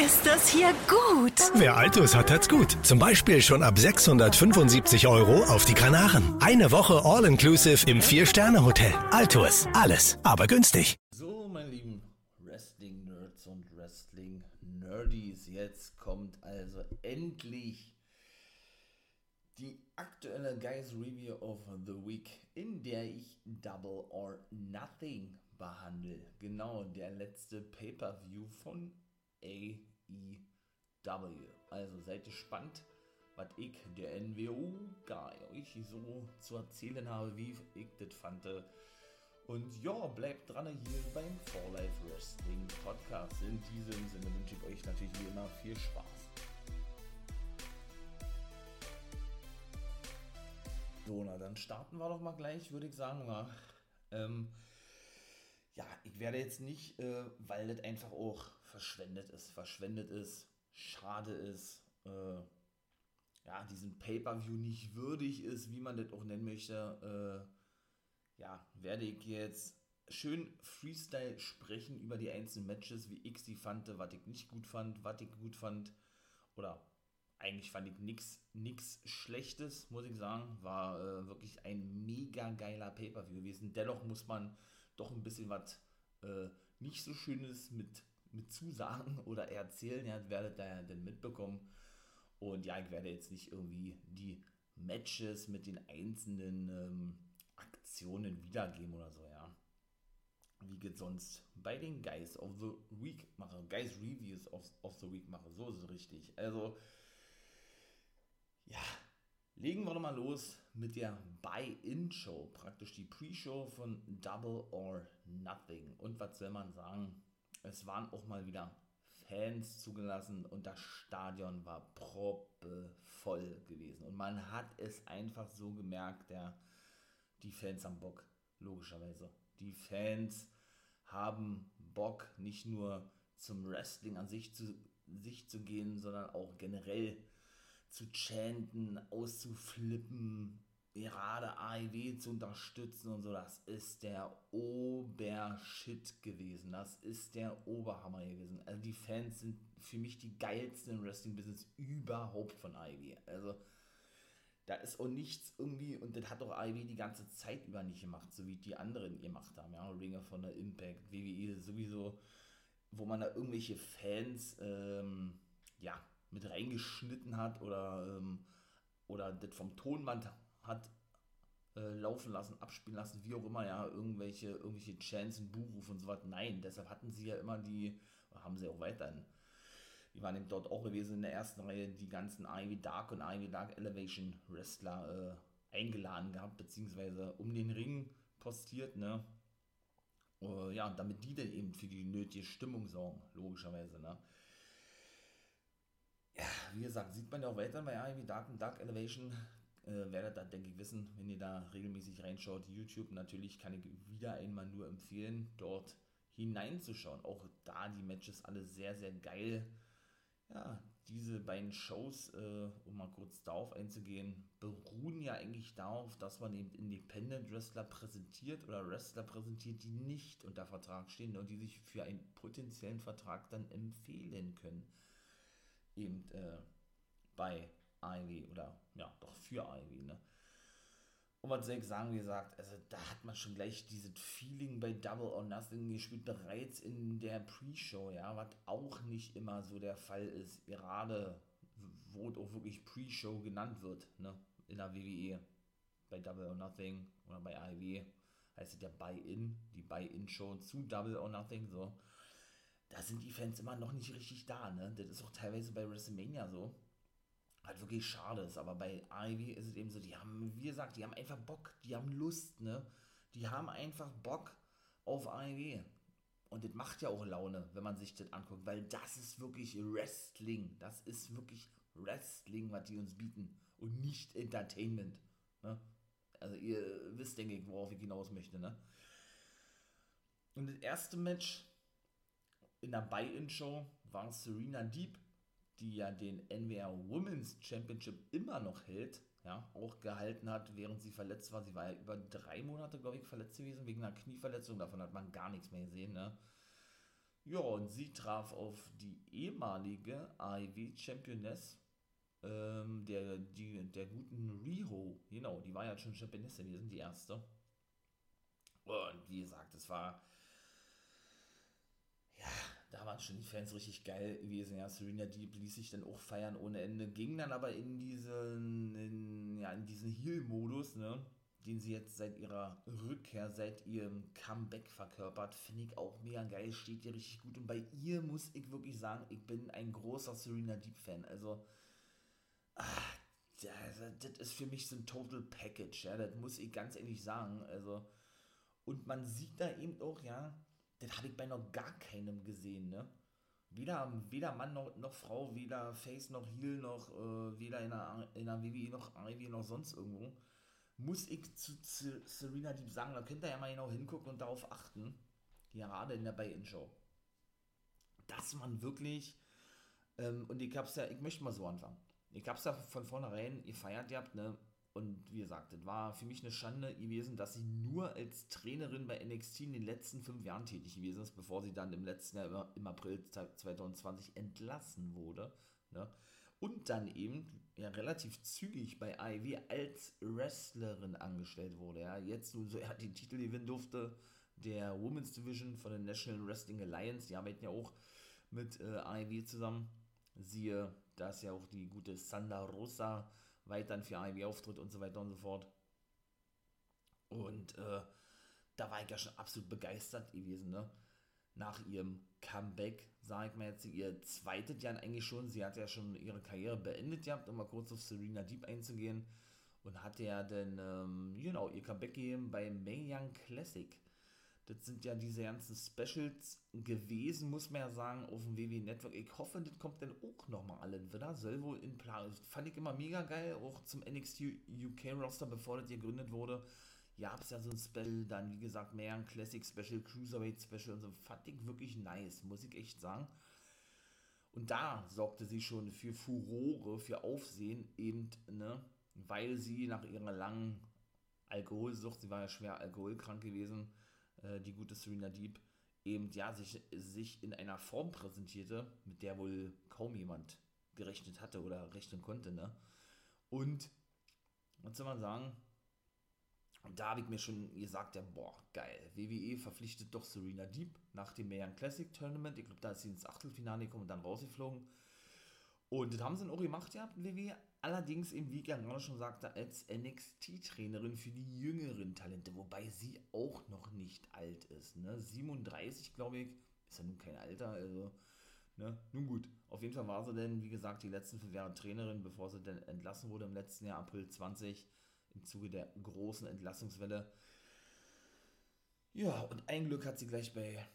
Ist das hier gut? Wer Altus hat, hat's gut. Zum Beispiel schon ab 675 Euro auf die Kanaren. Eine Woche All-Inclusive im Vier-Sterne-Hotel. Altus. Alles, aber günstig. So, meine lieben Wrestling-Nerds und Wrestling-Nerdies, jetzt kommt also endlich die aktuelle Guys Review of the Week, in der ich Double or Nothing behandle. Genau, der letzte Pay-Per-View von AEW. Also seid gespannt, was ich, der NWO-Guy, euch so zu erzählen habe, wie ich das fand. Und ja, bleibt dran hier beim For Life Wrestling Podcast. In diesem Sinne wünsche ich euch natürlich wie immer viel Spaß. So, na dann starten wir doch mal gleich, würde ich sagen. Na, ähm, ja, ich werde jetzt nicht, äh, weil das einfach auch verschwendet ist, verschwendet ist, schade ist, äh, ja, diesen Pay-Per-View nicht würdig ist, wie man das auch nennen möchte, äh, ja, werde ich jetzt schön Freestyle sprechen über die einzelnen Matches, wie ich sie fand, was ich nicht gut fand, was ich gut fand. Oder eigentlich fand ich nichts Schlechtes, muss ich sagen. War äh, wirklich ein mega geiler Pay-Per-View gewesen. Dennoch muss man doch ein bisschen was äh, nicht so Schönes mit, mit Zusagen oder erzählen. Ja, werdet ihr ja dann mitbekommen. Und ja, ich werde jetzt nicht irgendwie die Matches mit den einzelnen ähm, Aktionen wiedergeben oder so, ja. Wie geht sonst bei den Guys of the Week mache, Guys Reviews of, of the Week mache, so ist es richtig. Also, ja, legen wir doch mal los mit der Buy-In-Show, praktisch die Pre-Show von Double or Nothing. Und was soll man sagen? Es waren auch mal wieder Fans zugelassen und das Stadion war proppevoll gewesen. Und man hat es einfach so gemerkt, ja, die Fans haben Bock, logischerweise. Die Fans haben Bock, nicht nur zum Wrestling an sich zu, sich zu gehen, sondern auch generell zu chanten, auszuflippen, gerade AEW zu unterstützen und so, das ist der Obershit gewesen. Das ist der Oberhammer gewesen. Also die Fans sind für mich die geilsten im Wrestling-Business überhaupt von AEW. Also da ist auch nichts irgendwie, und das hat auch AEW die ganze Zeit über nicht gemacht, so wie die anderen gemacht haben, ja, Ringer von der Impact, WWE sowieso, wo man da irgendwelche Fans, ähm, ja, mit reingeschnitten hat oder, ähm, oder das vom Tonband hat äh, laufen lassen, abspielen lassen, wie auch immer, ja, irgendwelche, irgendwelche Chants, Buchruf und so was. Nein, deshalb hatten sie ja immer die, haben sie auch weiterhin, die waren eben dort auch gewesen in der ersten Reihe, die ganzen Ivy Dark und Ivy Dark Elevation Wrestler äh, eingeladen gehabt, beziehungsweise um den Ring postiert, ne? Äh, ja, damit die dann eben für die nötige Stimmung sorgen, logischerweise, ne? Ja, wie gesagt, sieht man ja auch weiter bei Ivy Dark und Dark Elevation. Äh, werdet da, denke ich, wissen, wenn ihr da regelmäßig reinschaut. YouTube natürlich kann ich wieder einmal nur empfehlen, dort hineinzuschauen. Auch da die Matches alle sehr, sehr geil. Ja, diese beiden Shows, äh, um mal kurz darauf einzugehen, beruhen ja eigentlich darauf, dass man eben Independent Wrestler präsentiert oder Wrestler präsentiert, die nicht unter Vertrag stehen und die sich für einen potenziellen Vertrag dann empfehlen können. Eben äh, bei Ivy oder ja, doch für Ivy, ne? Und was soll ich sagen, wie gesagt, also da hat man schon gleich dieses Feeling bei Double or Nothing gespielt, bereits in der Pre-Show, ja, was auch nicht immer so der Fall ist, gerade wo auch wirklich Pre-Show genannt wird, ne, in der WWE, bei Double or Nothing oder bei AEW, heißt es ja Buy-In, die Buy-In-Show zu Double or Nothing, so, da sind die Fans immer noch nicht richtig da, ne, das ist auch teilweise bei WrestleMania so, halt wirklich schade ist. Aber bei Ivy ist es eben so, die haben, wie gesagt, die haben einfach Bock, die haben Lust, ne? Die haben einfach Bock auf Ivy. Und das macht ja auch Laune, wenn man sich das anguckt, weil das ist wirklich Wrestling. Das ist wirklich Wrestling, was die uns bieten. Und nicht Entertainment. Ne? Also ihr wisst, denke ich, worauf ich hinaus möchte, ne? Und das erste Match in der Buy-In-Show war Serena Deep, die ja den NWR Women's Championship immer noch hält, ja, auch gehalten hat, während sie verletzt war. Sie war ja über drei Monate, glaube ich, verletzt gewesen, wegen einer Knieverletzung. Davon hat man gar nichts mehr gesehen, ne? Ja, und sie traf auf die ehemalige AEW-Championess ähm, der, die, der guten Riho. Genau, die war ja schon Championess gewesen, die erste. Und wie gesagt, es war ja, da waren schon die Fans richtig geil gewesen. Ja, Serena Deep ließ sich dann auch feiern ohne Ende, ging dann aber in diesen, in, ja, in diesen Heal-Modus, ne, den sie jetzt seit ihrer Rückkehr, seit ihrem Comeback verkörpert, finde ich auch mega geil, steht ihr richtig gut. Und bei ihr muss ich wirklich sagen, ich bin ein großer Serena Deep-Fan. Also, ach, das ist für mich so ein Total Package, ja, das muss ich ganz ehrlich sagen. Also, und man sieht da eben auch, ja, das habe ich bei noch gar keinem gesehen, ne? Weder, weder Mann noch, noch Frau, weder Face noch Heel noch, äh, weder in der, in der WWE noch AEW noch sonst irgendwo. Muss ich zu, zu Serena Deep sagen, da könnt ihr ja mal genau hingucken und darauf achten, gerade in der Buy-In-Show, dass man wirklich, ähm, und ich hab's ja, ich möchte mal so anfangen, ich hab's ja von vornherein gefeiert, ihr habt, ne, und wie gesagt, das war für mich eine Schande gewesen, dass sie nur als Trainerin bei NXT in den letzten fünf Jahren tätig gewesen ist, bevor sie dann im letzten Jahr im April 2020 entlassen wurde. Ne? Und dann eben ja, relativ zügig bei AEW als Wrestlerin angestellt wurde. Ja? Jetzt nun so, er den Titel gewinnen durfte, der Women's Division von der National Wrestling Alliance. Die arbeiten ja auch mit äh, AEW zusammen. Siehe, da ist ja auch die gute Sanda Rosa weiterhin für AEW auftritt und so weiter und so fort. Und äh, da war ich ja schon absolut begeistert gewesen, ne? Nach ihrem Comeback, sage ich mal jetzt, ihr zweites Jahr eigentlich schon. Sie hat ja schon ihre Karriere beendet gehabt, um mal kurz auf Serena Deep einzugehen. Und hatte ja dann, ähm, genau, ihr Comeback gegeben bei Mae Young Classic. Das sind ja diese ganzen Specials gewesen, muss man ja sagen, auf dem WWE Network. Ich hoffe, das kommt dann auch nochmal alle wieder. Soll wohl in Plan. Fand ich immer mega geil, auch zum NXT UK Roster, bevor das gegründet wurde. Gab es ja so ein Special, dann wie gesagt, mehr ein Classic Special, Cruiserweight Special und so. Fand ich wirklich nice, muss ich echt sagen. Und da sorgte sie schon für Furore, für Aufsehen, eben, ne, weil sie nach ihrer langen Alkoholsucht, sie war ja schwer alkoholkrank gewesen, äh, die gute Serena Deep, eben ja sich, sich in einer Form präsentierte, mit der wohl kaum jemand gerechnet hatte oder rechnen konnte, ne? Und, was soll man sagen, da habe ich mir schon gesagt, ja, boah, geil, WWE verpflichtet doch Serena Deep nach dem Mayan Classic Tournament. Ich glaube, da ist sie ins Achtelfinale gekommen und dann rausgeflogen. Und das haben sie dann auch gemacht, ja, WWE. Allerdings, eben, wie ich gerade schon sagte, als NXT-Trainerin für die jüngeren Talente, wobei sie auch noch nicht alt ist. Ne? 37, glaube ich, ist ja nun kein Alter, also. Ne? Nun gut, auf jeden Fall war sie denn, wie gesagt, die letzten fünf Jahre Trainerin, bevor sie dann entlassen wurde im letzten Jahr, April 20, im Zuge der großen Entlassungswelle. Ja, und ein Glück hat sie gleich bei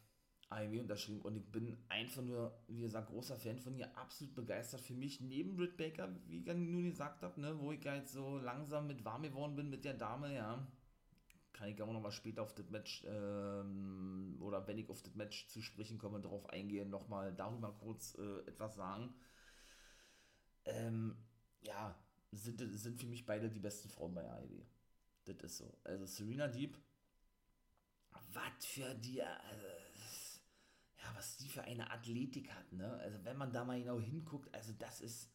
AEW unterschrieben und ich bin einfach nur, wie gesagt, großer Fan von ihr, absolut begeistert. Für mich neben Britt Baker, wie ich nun gesagt habe, ne, wo ich jetzt so langsam mit warm geworden bin mit der Dame, ja, kann ich auch nochmal später auf das Match ähm, oder wenn ich auf das Match zu sprechen komme, darauf eingehen, nochmal darüber kurz äh, etwas sagen. Ähm, ja, sind, sind für mich beide die besten Frauen bei AEW. Das ist so. Also Serena Deep, was für die, also, ja, was die für eine Athletik hat, ne? Also wenn man da mal genau hinguckt, also das ist,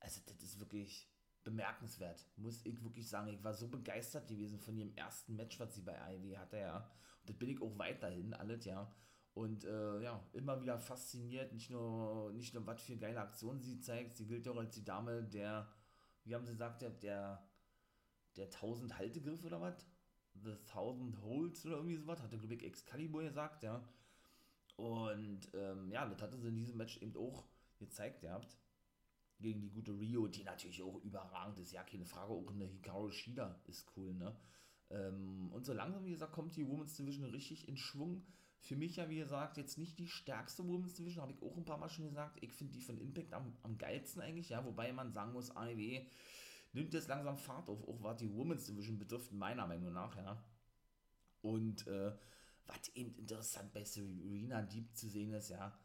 also das ist wirklich bemerkenswert, muss ich wirklich sagen. Ich war so begeistert gewesen von ihrem ersten Match, was sie bei AEW hatte, ja. Und das bin ich auch weiterhin, alles, ja. Und äh, ja, immer wieder fasziniert, nicht nur, nicht nur was für geile Aktionen sie zeigt, sie gilt auch als die Dame der, wie haben sie gesagt, der, der, der 1000 Haltegriff oder was? The 1000 Holds oder irgendwie sowas, hatte, glaube ich, Excalibur gesagt, ja. Und ähm, ja, das hatte sie in diesem Match eben auch gezeigt gehabt. Gegen die gute Rio, die natürlich auch überragend ist, ja, keine Frage. Auch eine Hikaru Shida ist cool, ne? Ähm, und so langsam, wie gesagt, kommt die Women's Division richtig in Schwung. Für mich ja, wie gesagt, jetzt nicht die stärkste Women's Division, habe ich auch ein paar Mal schon gesagt. Ich finde die von Impact am, am geilsten eigentlich, ja, wobei man sagen muss, AEW nimmt jetzt langsam Fahrt auf, auch was die Women's Division betrifft, meiner Meinung nach, ja. Und äh, was eben interessant bei Serena Deep zu sehen ist, ja,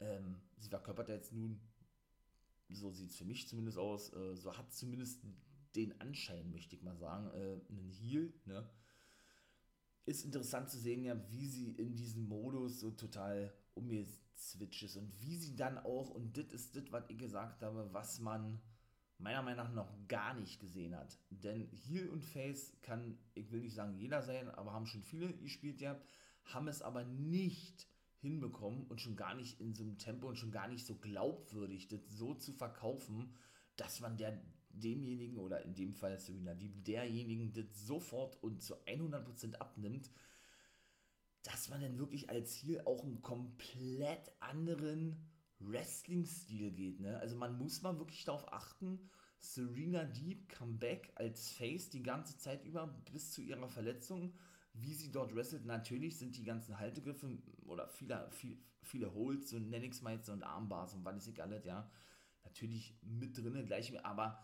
ähm, sie verkörpert jetzt nun, so sieht es für mich zumindest aus, äh, so hat zumindest den Anschein, möchte ich mal sagen, äh, einen Heal, ne? Ist interessant zu sehen, ja, wie sie in diesem Modus so total umgeswitcht ist und wie sie dann auch, und das ist das, was ich gesagt habe, was man meiner Meinung nach noch gar nicht gesehen hat. Denn Heal und Face kann, ich will nicht sagen jeder sein, aber haben schon viele gespielt gehabt, haben es aber nicht hinbekommen und schon gar nicht in so einem Tempo und schon gar nicht so glaubwürdig, das so zu verkaufen, dass man der demjenigen oder in dem Fall Serena Deeb derjenigen das sofort und zu 100% abnimmt, dass man dann wirklich als Ziel auch einen komplett anderen Wrestling-Stil geht. Ne? Also man muss mal wirklich darauf achten, Serena Deep Comeback als Face die ganze Zeit über bis zu ihrer Verletzung, wie sie dort wrestelt. Natürlich sind die ganzen Haltegriffe oder viele, viele, viele Holds und Nennix und Armbars und was ich alles, ja, natürlich mit drinne gleich, aber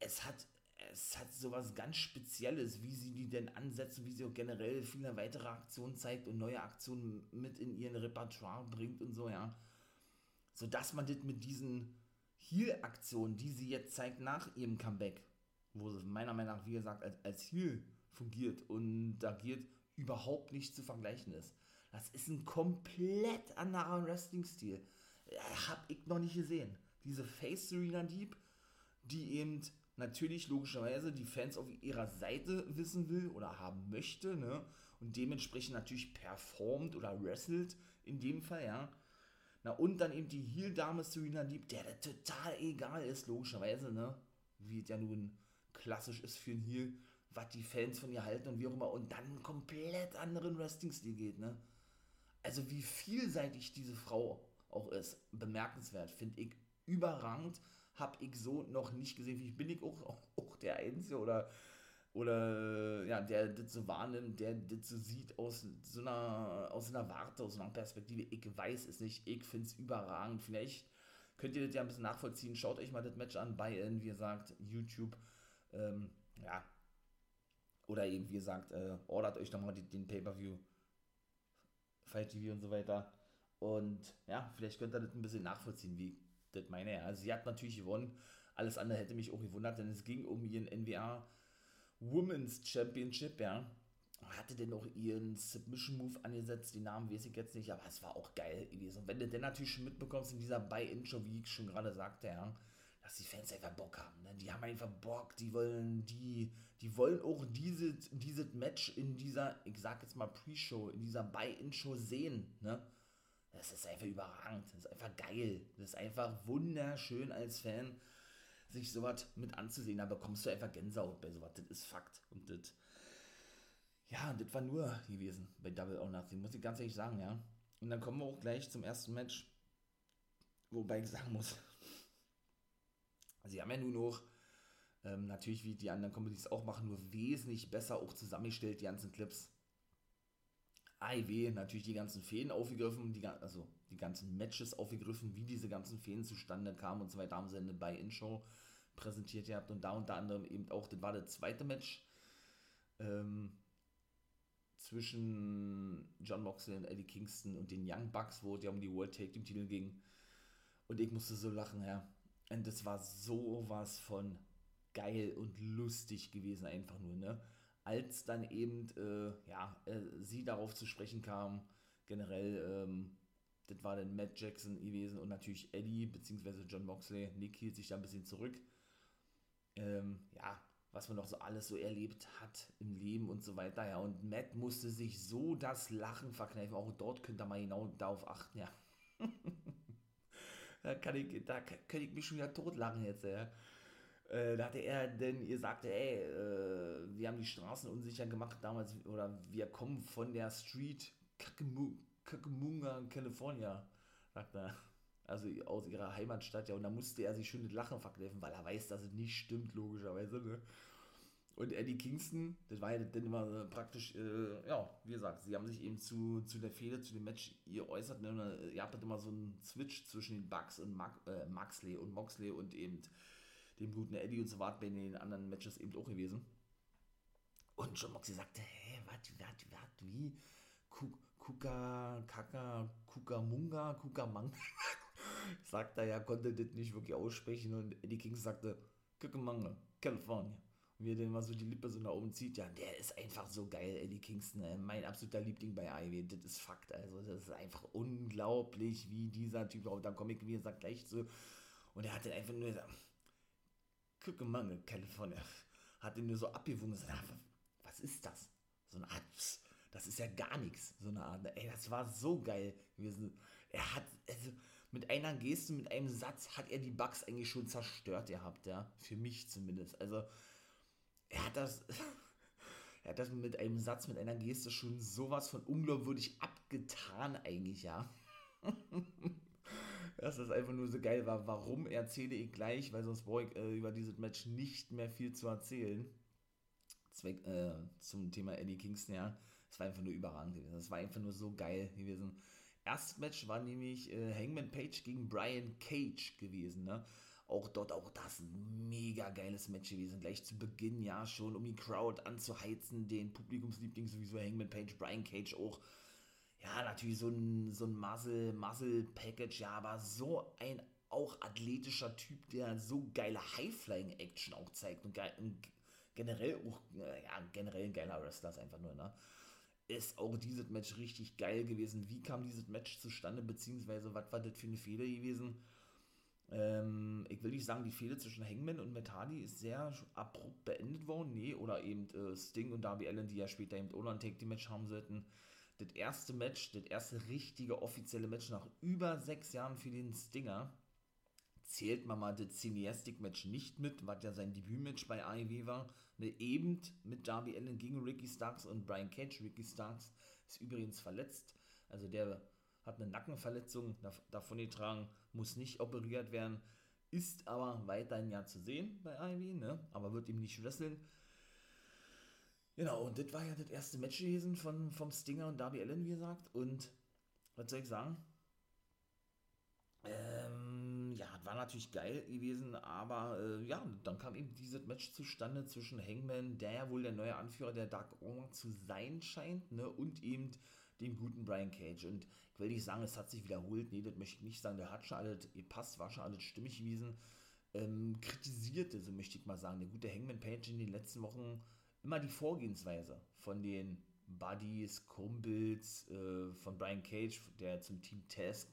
es hat es hat sowas ganz Spezielles, wie sie die denn ansetzen, wie sie auch generell viele weitere Aktionen zeigt und neue Aktionen mit in ihren Repertoire bringt und so, ja. Sodass man das mit diesen Heal-Aktionen, die sie jetzt zeigt nach ihrem Comeback, wo sie meiner Meinung nach, wie gesagt, als, als Heal fungiert und agiert, überhaupt nicht zu vergleichen ist. Das ist ein komplett anderer Wrestling-Stil. Hab ich noch nicht gesehen. Diese Face Serena Deep, die eben natürlich logischerweise die Fans auf ihrer Seite wissen will oder haben möchte, ne? Und dementsprechend natürlich performt oder wrestelt in dem Fall, ja. Na und dann eben die Heel-Dame Serena Deep, der das total egal ist, logischerweise, ne? Wie es ja nun klassisch ist für ein Heel, was die Fans von ihr halten und wie auch immer. Und dann einen komplett anderen Wrestling-Stil geht, ne? Also wie vielseitig diese Frau auch ist, bemerkenswert, finde ich überragend habe ich so noch nicht gesehen. Wie bin ich auch, auch der Einzige oder, oder ja, der das so wahrnimmt, der das so sieht aus so einer, aus einer Warte, aus einer Perspektive. Ich weiß es nicht. Ich finde es überragend. Vielleicht könnt ihr das ja ein bisschen nachvollziehen. Schaut euch mal das Match an bei, wie gesagt, YouTube. Ähm, ja. Oder eben, wie gesagt, äh, ordert euch nochmal den, Pay-Per-View. Fight TV und so weiter. Und ja, vielleicht könnt ihr das ein bisschen nachvollziehen, wie das meine. Also sie hat natürlich gewonnen. Alles andere hätte mich auch gewundert, denn es ging um ihren NWA Women's Championship, ja. Hatte denn auch ihren Submission Move angesetzt, die Namen weiß ich jetzt nicht, aber es war auch geil gewesen. Und wenn du denn natürlich schon mitbekommst in dieser Buy-In-Show, wie ich schon gerade sagte, ja, dass die Fans einfach Bock haben. Ne? Die haben einfach Bock, die wollen die, die wollen auch dieses, dieses Match in dieser, ich sag jetzt mal Pre-Show, in dieser Buy-In-Show sehen, ne? Das ist einfach überragend. Das ist einfach geil. Das ist einfach wunderschön als Fan, sich sowas mit anzusehen. Da bekommst du einfach Gänsehaut bei sowas. Das ist Fakt. Und das, ja, das war nur gewesen bei Double or Nothing, muss ich ganz ehrlich sagen, ja. Und dann kommen wir auch gleich zum ersten Match. Wobei ich sagen muss, sie haben ja nun auch, ähm, natürlich wie die anderen Comedies auch machen, nur wesentlich besser auch zusammengestellt, die ganzen Clips. AIW natürlich die ganzen Fäden aufgegriffen, die, also die ganzen Matches aufgegriffen, wie diese ganzen Fäden zustande kamen und so weiter, haben sie eine Buy-In-Show präsentiert gehabt und da unter anderem eben auch, das war das zweite Match ähm, zwischen John Moxley und Eddie Kingston und den Young Bucks, wo es ja um die World Take Team Titel ging und ich musste so lachen, ja. Und das war sowas von geil und lustig gewesen, einfach nur, ne? als dann eben äh, ja, äh, sie darauf zu sprechen kam, generell, ähm, das war dann Matt Jackson gewesen und natürlich Eddie bzw. John Moxley. Nick hielt sich da ein bisschen zurück. Ähm, ja, was man noch so alles so erlebt hat im Leben und so weiter. Ja, und Matt musste sich so das Lachen verkneifen. Auch dort könnt ihr mal genau darauf achten, ja. da kann ich, da kann ich mich schon wieder totlachen jetzt, ja. Äh, da hatte er denn, ihr sagte, ey, äh, wir haben die Straßen unsicher gemacht damals, oder wir kommen von der Street Kakemunga, California, sagt er. Also aus ihrer Heimatstadt, ja, und da musste er sich schön mit Lachen verkneifen, weil er weiß, dass es nicht stimmt, logischerweise, ne? Und Eddie Kingston, das war ja dann immer praktisch, äh, ja, wie gesagt, sie haben sich eben zu, zu der Fehde, zu dem Match geäußert, ne? ihr habt immer so einen Switch zwischen den Bugs und Mac, äh, Maxley und Moxley und eben dem guten Eddie und so war bei den anderen Matches eben auch gewesen. Und John Moxley sagte, hä, was, was, was, wie? Kuka, Kaka, Kukamunga, Kukamanga. sagt er ja, konnte das nicht wirklich aussprechen und Eddie King sagte, Kukamanga, California. Und wie er dann mal so die Lippe so nach oben zieht, ja, der ist einfach so geil, Eddie Kingston, ey. mein absoluter Liebling bei Ivy, das ist Fakt, also das ist einfach unglaublich, wie dieser Typ, und dann komme ich, wie gesagt, gleich zu, und er hat dann einfach nur gesagt, Kukamanga, California, hat den nur so abgewungen, was ist das? So eine Art, das ist ja gar nichts, so eine Art, ey, das war so geil gewesen, er hat, also, mit einer Geste, mit einem Satz hat er die Bugs eigentlich schon zerstört gehabt, ja. Für mich zumindest. Also, er hat das. er hat das mit einem Satz, mit einer Geste schon sowas von unglaubwürdig abgetan, eigentlich, ja. Dass das einfach nur so geil war. Warum erzähle ich gleich, weil sonst brauche ich äh, über dieses Match nicht mehr viel zu erzählen. Zweck, äh, zum Thema Eddie Kingston, ja. Es war einfach nur überragend gewesen. Das war einfach nur so geil gewesen. Erstes Match war nämlich äh, Hangman Page gegen Brian Cage gewesen, ne? Auch dort, auch das ein mega geiles Match gewesen. Gleich zu Beginn, ja, schon, um die Crowd anzuheizen, den Publikumsliebling sowieso Hangman Page, Brian Cage auch. Ja, natürlich so ein, so ein Muscle, Muscle-Package, ja, aber so ein auch athletischer Typ, der so geile High-Flying-Action auch zeigt und, geil, und generell auch, ja, generell ein geiler Wrestler ist einfach nur, ne? Ist auch dieses Match richtig geil gewesen. Wie kam dieses Match zustande, beziehungsweise was war das für eine Fehler gewesen? Ähm, ich will nicht sagen, die Fehler zwischen Hangman und Metadi ist sehr abrupt beendet worden. Nee, oder eben äh, Sting und Darby Allen, die ja später eben auch noch ein Take-Team-Match haben sollten. Das erste Match, das erste richtige offizielle Match nach über sechs Jahren für den Stinger, zählt man mal das Cineastic-Match nicht mit, was ja sein Debütmatch bei AEW war. Ne, eben mit Darby Allen gegen Ricky Starks und Brian Cage. Ricky Starks ist übrigens verletzt. Also der hat eine Nackenverletzung davon getragen, muss nicht operiert werden, ist aber weiterhin ja zu sehen bei AEW, ne? aber wird ihm nicht wresteln. Genau, und das war ja das erste Match gewesen von, vom Stinger und Darby Allen, wie gesagt. Und was soll ich sagen? Ähm, war natürlich geil gewesen, aber äh, ja, dann kam eben dieses Match zustande zwischen Hangman, der ja wohl der neue Anführer der Dark Order zu sein scheint, ne, und eben dem guten Brian Cage. Und ich will nicht sagen, es hat sich wiederholt, nee, das möchte ich nicht sagen, der hat schon alles gepasst, war schon alles stimmig gewesen. Ähm, kritisierte, so möchte ich mal sagen, der gute Hangman Page in den letzten Wochen immer die Vorgehensweise von den Buddies, Kumpels, äh, von Brian Cage, der zum Team Test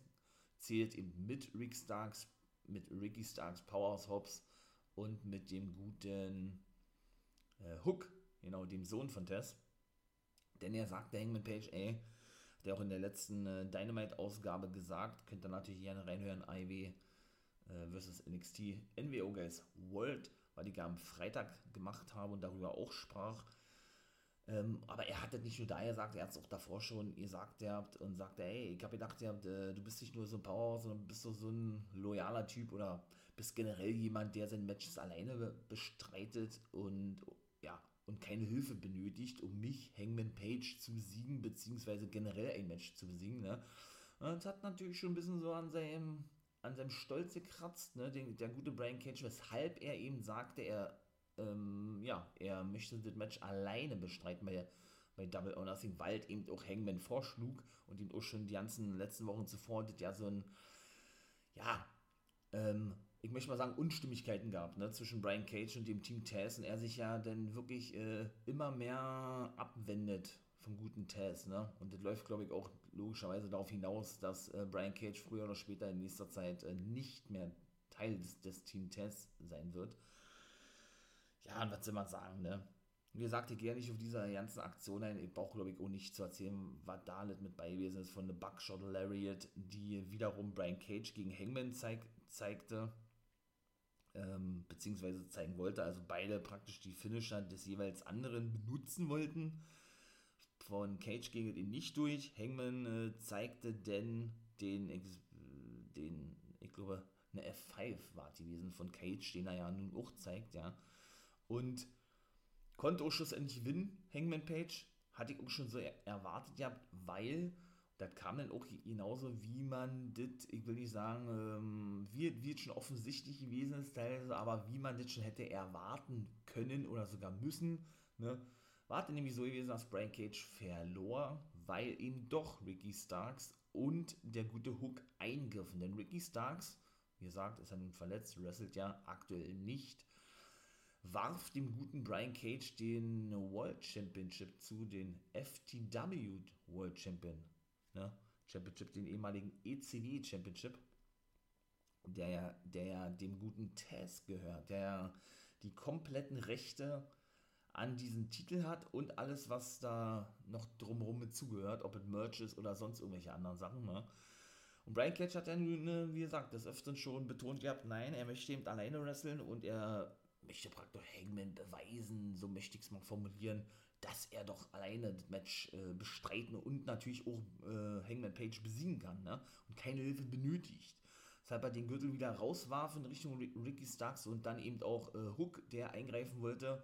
zählt eben mit Rick Starks, mit Ricky Starks, Powerhouse Hobbs und mit dem guten äh, Hook, genau, dem Sohn von Tess. Denn er sagt der Hangman Page, ey, der auch in der letzten äh, Dynamite-Ausgabe gesagt, könnt ihr natürlich gerne reinhören, IW äh, versus NXT NWO Guys World, weil ich am Freitag gemacht habe und darüber auch sprach. Ähm, aber er hat das nicht nur da gesagt, er hat es auch davor schon gesagt ihr habt und sagte, hey, ich habe gedacht, ihr habt, äh, du bist nicht nur so ein Powerhouse, sondern bist so, so ein loyaler Typ oder bist generell jemand, der seine Matches alleine bestreitet und ja, und keine Hilfe benötigt, um mich, Hangman Page, zu besiegen, beziehungsweise generell ein Match zu besiegen, ne? Und hat natürlich schon ein bisschen so an seinem, an seinem Stolz gekratzt, ne? Den, der gute Brian Cage, weshalb er eben sagte, er ähm, ja, er möchte das Match alleine bestreiten bei, bei Double or Nothing, weil eben auch Hangman vorschlug und ihm auch schon die ganzen letzten Wochen zuvor das ja so ein, ja, ähm, ich möchte mal sagen, Unstimmigkeiten gab, ne, zwischen Brian Cage und dem Team Taz und er sich ja dann wirklich äh, immer mehr abwendet vom guten Taz, ne, und das läuft, glaube ich, auch logischerweise darauf hinaus, dass äh, Brian Cage früher oder später in nächster Zeit äh, nicht mehr Teil des, des Team Taz sein wird. Ja, und was soll man sagen, ne? Wie gesagt, ich gehe nicht auf diese ganzen Aktionen ein. Ich brauche, glaube ich, auch nicht zu erzählen, was da nicht mit bei gewesen ist von der Buckshot Lariat, die wiederum Brian Cage gegen Hangman zeig, zeigte, ähm, beziehungsweise zeigen wollte. Also beide praktisch die Finisher des jeweils anderen benutzen wollten. Von Cage ging es eben nicht durch. Hangman äh, zeigte denn den, den, ich glaube, eine F5 war die gewesen von Cage, den er ja nun auch zeigt, ja und konnte auch schlussendlich gewinnen, Hangman Page. Hatte ich auch schon so erwartet gehabt, weil, das kam dann auch genauso, wie man das, ich will nicht sagen, ähm, wie, es schon offensichtlich gewesen ist, teilweise, aber wie man das schon hätte erwarten können oder sogar müssen. Ne? War nämlich so gewesen, dass Brian Cage verlor, weil ihn doch Ricky Starks und der gute Hook eingriffen. Denn Ricky Starks, wie gesagt, ist er nun verletzt, wrestelt ja aktuell nicht, warf dem guten Brian Cage den World Championship zu, den FTW World Champion ne? Championship, den ehemaligen ECW Championship, der ja, der dem guten Taz gehört, der die kompletten Rechte an diesen Titel hat und alles, was da noch drumherum mit zugehört, ob es Merch ist oder sonst irgendwelche anderen Sachen. Ne? Und Brian Cage hat ja ne, wie gesagt, das öfteren schon betont gehabt, nein, er möchte eben alleine wresteln und er möchte praktisch Hangman beweisen, so möchte ich es mal formulieren, dass er doch alleine das Match äh, bestreiten und natürlich auch äh, Hangman Page besiegen kann ne? und keine Hilfe benötigt. Deshalb er den Gürtel wieder rauswarf in Richtung Ricky Starks und dann eben auch äh, Hook, der eingreifen wollte,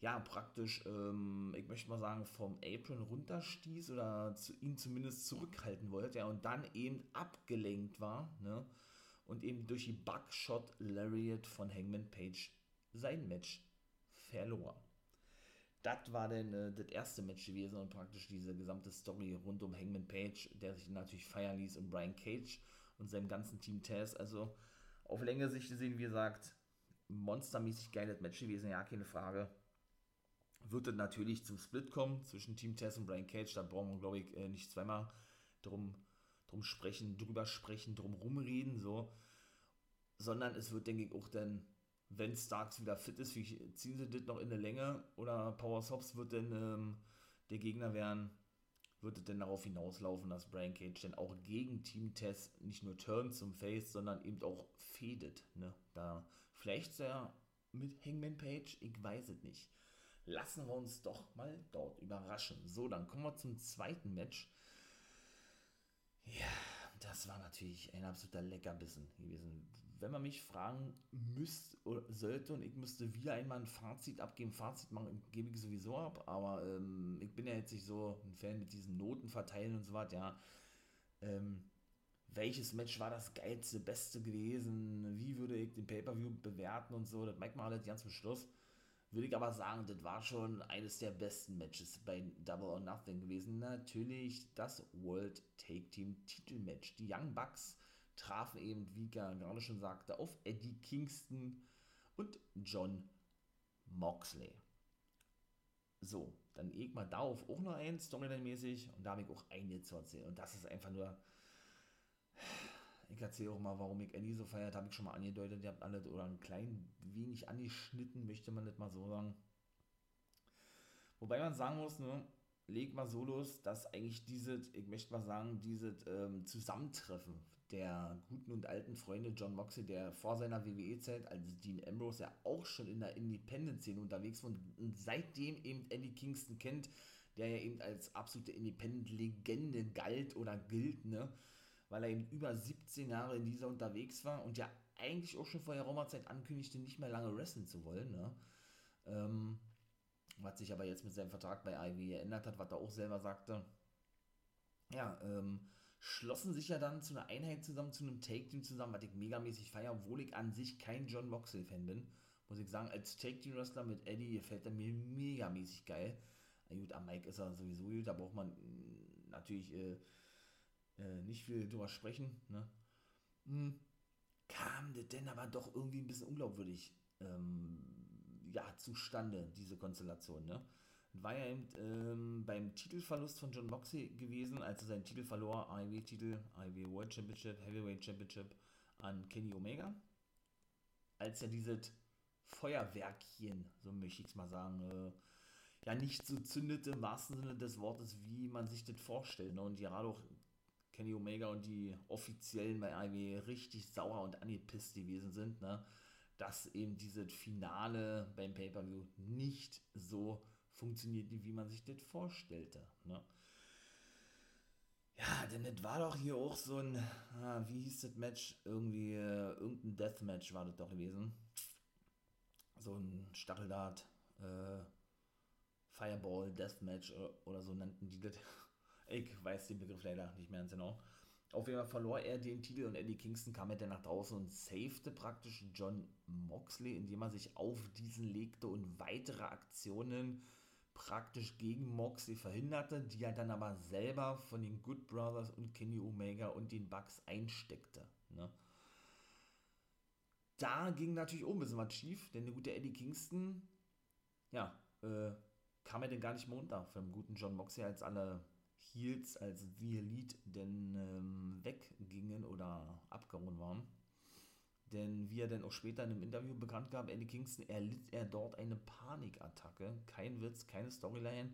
ja, praktisch, ähm, ich möchte mal sagen, vom Apron runterstieß oder zu, ihn zumindest zurückhalten wollte, ja, und dann eben abgelenkt war, ne, und eben durch die Buckshot Lariat von Hangman Page sein Match verlor das war dann äh, das erste Match gewesen und praktisch diese gesamte Story rund um Hangman Page, der sich natürlich feiern ließ und Brian Cage und seinem ganzen Team Taz. Also auf längere Sicht gesehen, wie gesagt, monstermäßig geiles Match gewesen, ja, keine Frage. Wird es natürlich zum Split kommen zwischen Team Taz und Brian Cage, da brauchen wir, glaube ich, äh, nicht zweimal drum, drum sprechen, drüber sprechen, drum rumreden, so. Sondern es wird, denke ich, auch dann wenn Starks wieder fit ist, wie ziehen sie das noch in der Länge oder Power Sops wird denn ähm, der Gegner werden, wird es denn darauf hinauslaufen, dass Brian Cage denn auch gegen Team Tess nicht nur turn zum Face, sondern eben auch fedet, ne? Da vielleicht ja mit Hangman Page, ich weiß es nicht. Lassen wir uns doch mal dort überraschen. So, dann kommen wir zum zweiten Match. Ja, das war natürlich ein absoluter Leckerbissen gewesen wenn man mich fragen müsste oder sollte und ich müsste wieder einmal ein Fazit abgeben, Fazit machen, gebe ich sowieso ab, aber ähm, ich bin ja jetzt nicht so ein Fan mit diesen Noten verteilen und so weiter, ja. Ähm, welches Match war das geilste, beste gewesen? Wie würde ich den Pay-Per-View bewerten und so? Das merkt man alles ganz zum Schluss. Würde ich aber sagen, das war schon eines der besten Matches bei Double or Nothing gewesen. Natürlich das World Take Team Titelmatch. Die Young Bucks trafen eben, wie gerade schon sagte, auf Eddie Kingston und John Moxley. So, dann leg mal darauf auch noch ein, Storyline-mäßig, und da habe ich auch einiges zu erzählen. Und das ist einfach nur. Ich erzähle auch mal, warum ich Eddie so feiert, habe ich schon mal angedeutet, ihr habt alle oder ein klein wenig angeschnitten, möchte man das mal so sagen. Wobei man sagen muss, ne, leg mal so los, dass eigentlich dieses, ich möchte mal sagen, dieses ähm, Zusammentreffen der guten und alten Freunde John Moxley, der vor seiner WWE-Zeit als Dean Ambrose ja auch schon in der Independent-Szene unterwegs war und seitdem eben Eddie Kingston kennt, der ja eben als absolute Independent-Legende galt oder gilt, ne? Weil er eben über 17 Jahre in dieser unterwegs war und ja eigentlich auch schon vor der Zeit ankündigte, nicht mehr lange wrestlen zu wollen, ne? Ähm, was sich aber jetzt mit seinem Vertrag bei IW geändert hat, was er auch selber sagte. Ja, ähm, schlossen sich ja dann zu einer Einheit zusammen, zu einem Take-Team zusammen, was ich megamäßig feiere, obwohl ich an sich kein John Moxley-Fan bin. Muss ich sagen, als Take-Team-Wrestler mit Eddie gefällt er mir megamäßig geil. Na gut, am Mike ist er sowieso gut, da braucht man mm, natürlich äh, äh, nicht viel drüber sprechen. Ne? Hm. Kam das denn aber doch irgendwie ein bisschen unglaubwürdig ähm, ja, zustande, diese Konstellation, ne? War ja eben ähm, beim Titelverlust von John Moxley gewesen, als er seinen Titel verlor, IW-Titel, IW World Championship, Heavyweight Championship an Kenny Omega. Als er dieses Feuerwerkchen, so möchte ich es mal sagen, äh, ja nicht so zündete im wahrsten Sinne des Wortes, wie man sich das vorstellt. Ne? Und gerade auch Kenny Omega und die Offiziellen bei IW richtig sauer und angepisst gewesen sind, ne? dass eben dieses Finale beim Pay-Per-View nicht so funktioniert, wie man sich das vorstellte. Ne? Ja, denn das war doch hier auch so ein, ah, wie hieß das Match? Irgendwie, äh, irgendein Deathmatch war das doch gewesen. So ein Stacheldart, äh, Fireball Deathmatch oder, oder so nannten die das. Ich weiß den Begriff leider nicht mehr ganz genau. Auf jeden Fall verlor er den Titel und Eddie Kingston kam dann nach draußen und safete praktisch John Moxley, indem er sich auf diesen legte und weitere Aktionen praktisch gegen Moxley verhinderte, die er dann aber selber von den Good Brothers und Kenny Omega und den Bucks einsteckte. Ne? Da ging natürlich auch ein bisschen was schief, denn der gute Eddie Kingston, ja, äh, kam er denn gar nicht mehr unter vom guten John Moxley, als alle Heels, als The Elite denn ähm, weggingen oder abgehauen waren. Denn wie er dann auch später in einem Interview bekannt gab, Eddie Kingston, erlitt er dort eine Panikattacke. Kein Witz, keine Storyline.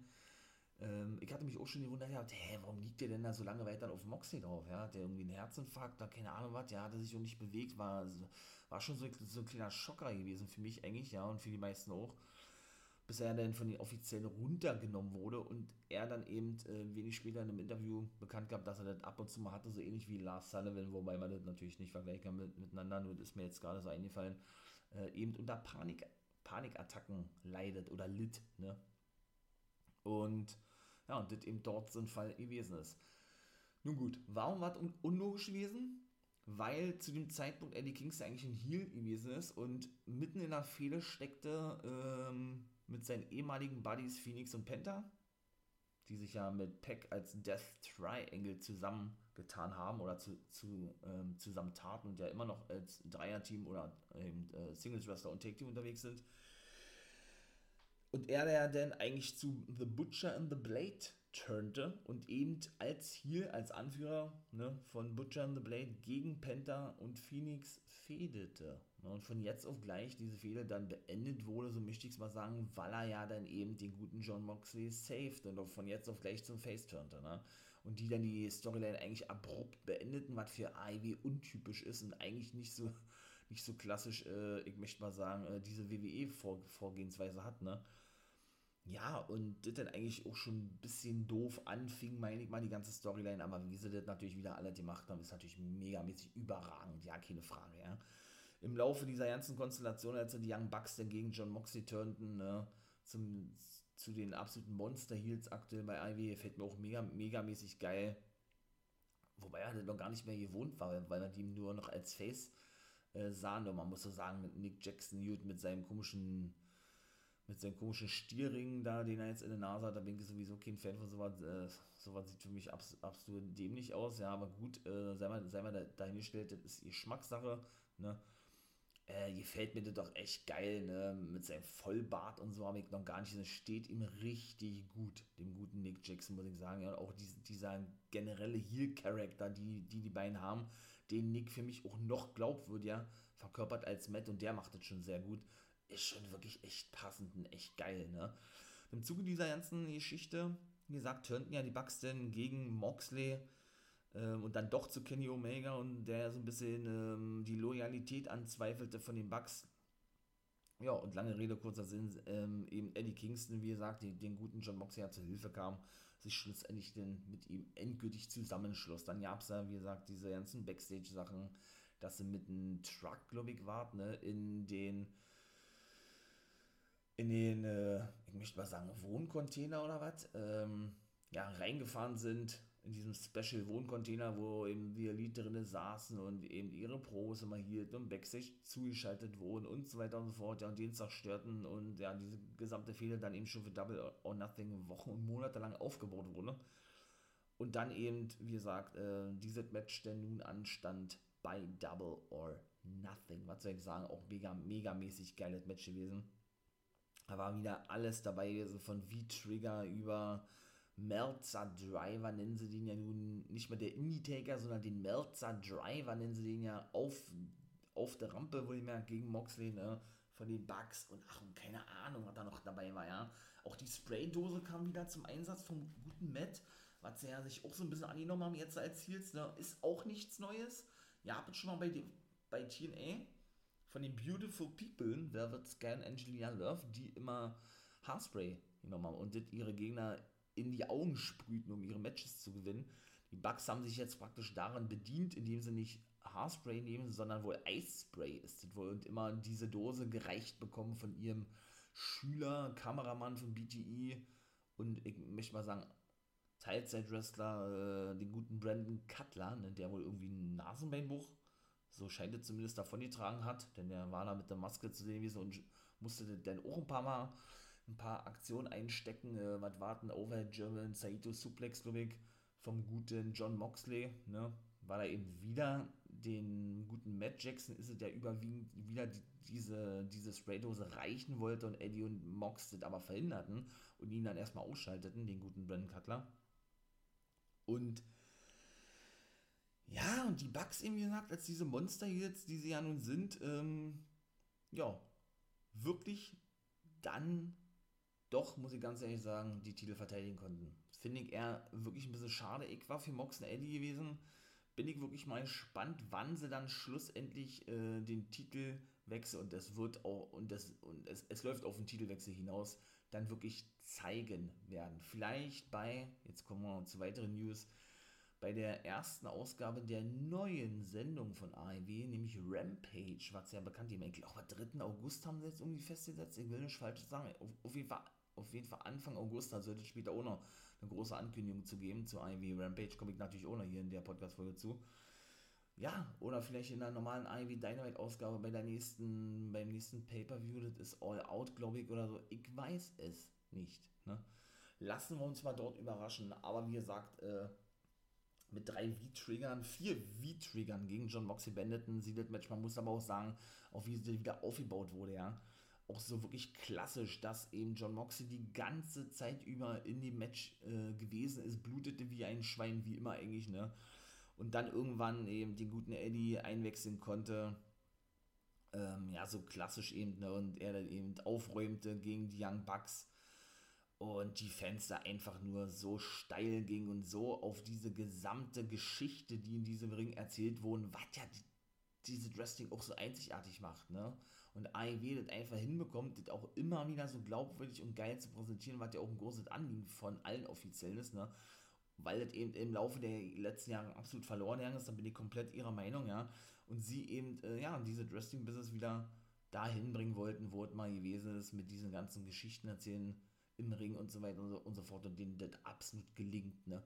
Ähm, ich hatte mich auch schon gewundert, ja, hä, warum liegt der denn da so lange weiter auf Moxley drauf? Ja? Der irgendwie einen Herzinfarkt, da keine Ahnung was, ja, hat er sich auch nicht bewegt, war, war schon so, so ein kleiner Schocker gewesen für mich eigentlich, ja, und für die meisten auch bis er dann von den Offiziellen runtergenommen wurde und er dann eben äh, wenig später in einem Interview bekannt gab, dass er das ab und zu mal hatte, so ähnlich wie Lars Sullivan, wobei man das natürlich nicht vergleichen kann mit, miteinander, nur das ist mir jetzt gerade so eingefallen, äh, eben unter Panik, Panikattacken leidet oder litt, ne? Und ja, und das eben dort so ein Fall gewesen ist. Nun gut, warum war das un unlogisch gewesen? Weil zu dem Zeitpunkt Eddie Kingston eigentlich ein Heel gewesen ist und mitten in der Fehde steckte ähm, mit seinen ehemaligen Buddies Phoenix und Penta, die sich ja mit Peck als Death Triangle zusammengetan haben oder zu, zu, ähm, zusammen taten und ja immer noch als Dreier-Team oder ähm, äh, Singles Wrestler und Take Team unterwegs sind. Und er, der dann eigentlich zu The Butcher and the Blade turnte und eben als hier, als Anführer ne, von Butcher and the Blade gegen Penta und Phoenix fädete. Ne, und von jetzt auf gleich diese Fehde dann beendet wurde, so möchte ich es mal sagen, weil er ja dann eben den guten John Moxley saved und von jetzt auf gleich zum Face turnte. Ne? Und die dann die Storyline eigentlich abrupt beendeten, was für AEW untypisch ist und eigentlich nicht so, nicht so klassisch, äh, ich möchte mal sagen, äh, diese WWE-Vorgehensweise hat. Ne? Ja, und das dann eigentlich auch schon ein bisschen doof anfing, meine ich mal, die ganze Storyline, aber wie sie das natürlich wieder alle gemacht haben, ist natürlich megamäßig überragend, ja, keine Frage, ja. Im Laufe dieser ganzen Konstellation, als die Young Bucks dann gegen John Moxley turnten, ne, zum, zu den absoluten Monster-Heels aktuell bei IW, fällt mir auch mega, megamäßig geil. Wobei er das noch gar nicht mehr gewohnt war, weil man die nur noch als Face äh, sahen, und man muss so sagen, mit Nick Jackson gut, mit seinem komischen mit seinem komischen Stierring da, den er jetzt in der Nase hat, da bin ich sowieso kein Fan von sowas. Äh, sowas sieht für mich abs absolut dämlich aus, ja, aber gut, äh, sei mal, sei mal da, dahingestellt, das ist Geschmackssache, ne. Äh, gefällt mir das doch echt geil, ne, mit seinem Vollbart und so habe ich noch gar nicht, das steht ihm richtig gut, dem guten Nick Jackson, muss ich sagen, ja, auch diese, dieser generelle Heel-Charakter, die, die die beiden haben, den Nick für mich auch noch glaubwürdiger verkörpert als Matt und der macht das schon sehr gut. Ist schon wirklich echt passend und echt geil, ne? Im Zuge dieser ganzen Geschichte, wie gesagt, turnten ja die Bucks dann gegen Moxley ähm, und dann doch zu Kenny Omega und der so ein bisschen ähm, die Loyalität anzweifelte von den Bucks. Ja, und lange Rede, kurzer Sinn, ähm, eben Eddie Kingston, wie gesagt, die, den guten John Moxley ja zur Hilfe kam, sich schlussendlich dann mit ihm endgültig zusammenschloss. Dann gab es ja, wie gesagt, diese ganzen Backstage-Sachen, dass sie mit einem Truck, glaube ich, war, ne, in den in den, äh, ich möchte mal sagen, Wohncontainer oder was, ähm, ja, reingefahren sind in diesem Special Wohncontainer, wo eben die Elite drin saßen und eben ihre Pros immer hielten und Backstage zugeschaltet wurden und so weiter und so fort, ja, und den zerstörten und ja, diese gesamte Fehler dann eben schon für Double or Nothing Wochen und Monate lang aufgebaut wurde. Und dann eben, wie gesagt, äh, dieses Match, der nun anstand bei Double or Nothing. Was soll ich sagen, auch mega, mega mäßig geiles Match gewesen. Da war wieder alles dabei gewesen, von V-Trigger über Melzer Driver, nennen sie den ja nun nicht mehr der Indie-Taker, sondern den Melzer Driver, nennen sie den ja auf, auf der Rampe, wo ich mehr gegen Moxley, ne, von den Bugs und ach, und keine Ahnung, was da noch dabei war, ja. Auch die Spraydose kam wieder zum Einsatz vom guten Matt, was sie ja sich auch so ein bisschen angenommen haben jetzt als Heels, ne, ist auch nichts Neues. Ihr habt schon mal bei, bei TNA, von den Beautiful People, Velvet Scan, Angelina Love, die immer Haarspray genommen haben und ihre Gegner in die Augen sprühten, um ihre Matches zu gewinnen. Die Bugs haben sich jetzt praktisch daran bedient, indem sie nicht Haarspray nehmen, sondern wohl Eisspray ist es wohl und immer diese Dose gereicht bekommen von ihrem Schüler, Kameramann von BTE und ich möchte mal sagen, Teilzeitwrestler, äh, den guten Brandon Cutler, ne, der wohl irgendwie ein Nasenbeinbruch, so scheint es zumindest davon getragen hat, denn der war da mit der Maske zu sehen gewesen und musste dann auch ein paar Mal ein paar Aktionen einstecken, äh, was warten, Overhead German, Saito Suplex, glaube ich, vom guten John Moxley, ne, weil er eben wieder den guten Matt Jackson ist es, der überwiegend wieder die, diese, diese Spraydose reichen wollte und Eddie und Mox das aber verhinderten und ihn dann erstmal ausschalteten, den guten Brandon Cutler. Und ja, und die Bugs eben, gesagt, als diese Monster jetzt, die sie ja nun sind, ähm, ja, wirklich dann doch, muss ich ganz ehrlich sagen, die Titel verteidigen konnten. Finde ich eher wirklich ein bisschen schade. Ich war für Mox und Eddie gewesen. Bin ich wirklich mal gespannt, wann sie dann schlussendlich äh, den Titelwechsel und es wird auch und das und es, es läuft auf den Titelwechsel hinaus, dann wirklich zeigen werden. Vielleicht bei, jetzt kommen wir zu weiteren News, bei der ersten Ausgabe der neuen Sendung von AEW, nämlich Rampage, was ja bekannt ist. Ich glaube, 3. August haben sie jetzt irgendwie festgesetzt. Ich will nicht falsch sagen. Auf, auf, jeden, Fall, auf jeden Fall Anfang August, da sollte es später auch noch eine große Ankündigung zu geben zu AEW Rampage. Komme ich natürlich auch noch hier in der Podcast-Folge zu. Ja, oder vielleicht in der normalen AEW Dynamite-Ausgabe bei der nächsten, beim nächsten Pay-Per-View, das ist All Out, glaube ich, oder so. Ich weiß es nicht. Ne? Lassen wir uns mal dort überraschen. Aber wie gesagt, äh, mit drei V-Triggern, vier V-Triggern gegen John Moxley sie das Match, man muss aber auch sagen, auch wie es wieder aufgebaut wurde, ja. Auch so wirklich klassisch, dass eben John Moxley die ganze Zeit über in dem Match äh, gewesen ist, blutete wie ein Schwein, wie immer eigentlich, ne. Und dann irgendwann eben den guten Eddie einwechseln konnte. Ähm, ja, so klassisch eben, ne, und er dann eben aufräumte gegen die Young Bucks und die Fans da einfach nur so steil gingen und so auf diese gesamte Geschichte, die in diesem Ring erzählt wurde, was ja die, diese Wrestling auch so einzigartig macht, ne? Und AEW das einfach hinbekommt, das auch immer wieder so glaubwürdig und geil zu präsentieren, was ja auch ein großes Anliegen von allen Offiziellen ist, ne? Weil das eben im Laufe der letzten Jahre absolut verloren gegangen ist, da bin ich komplett ihrer Meinung, ja. Und sie eben, äh, ja, diese Wrestling-Business wieder dahin bringen wollten, wo es mal gewesen ist, mit diesen ganzen Geschichten erzählen, im Ring und so weiter und so, und so fort und denen das absolut gelingt, ne?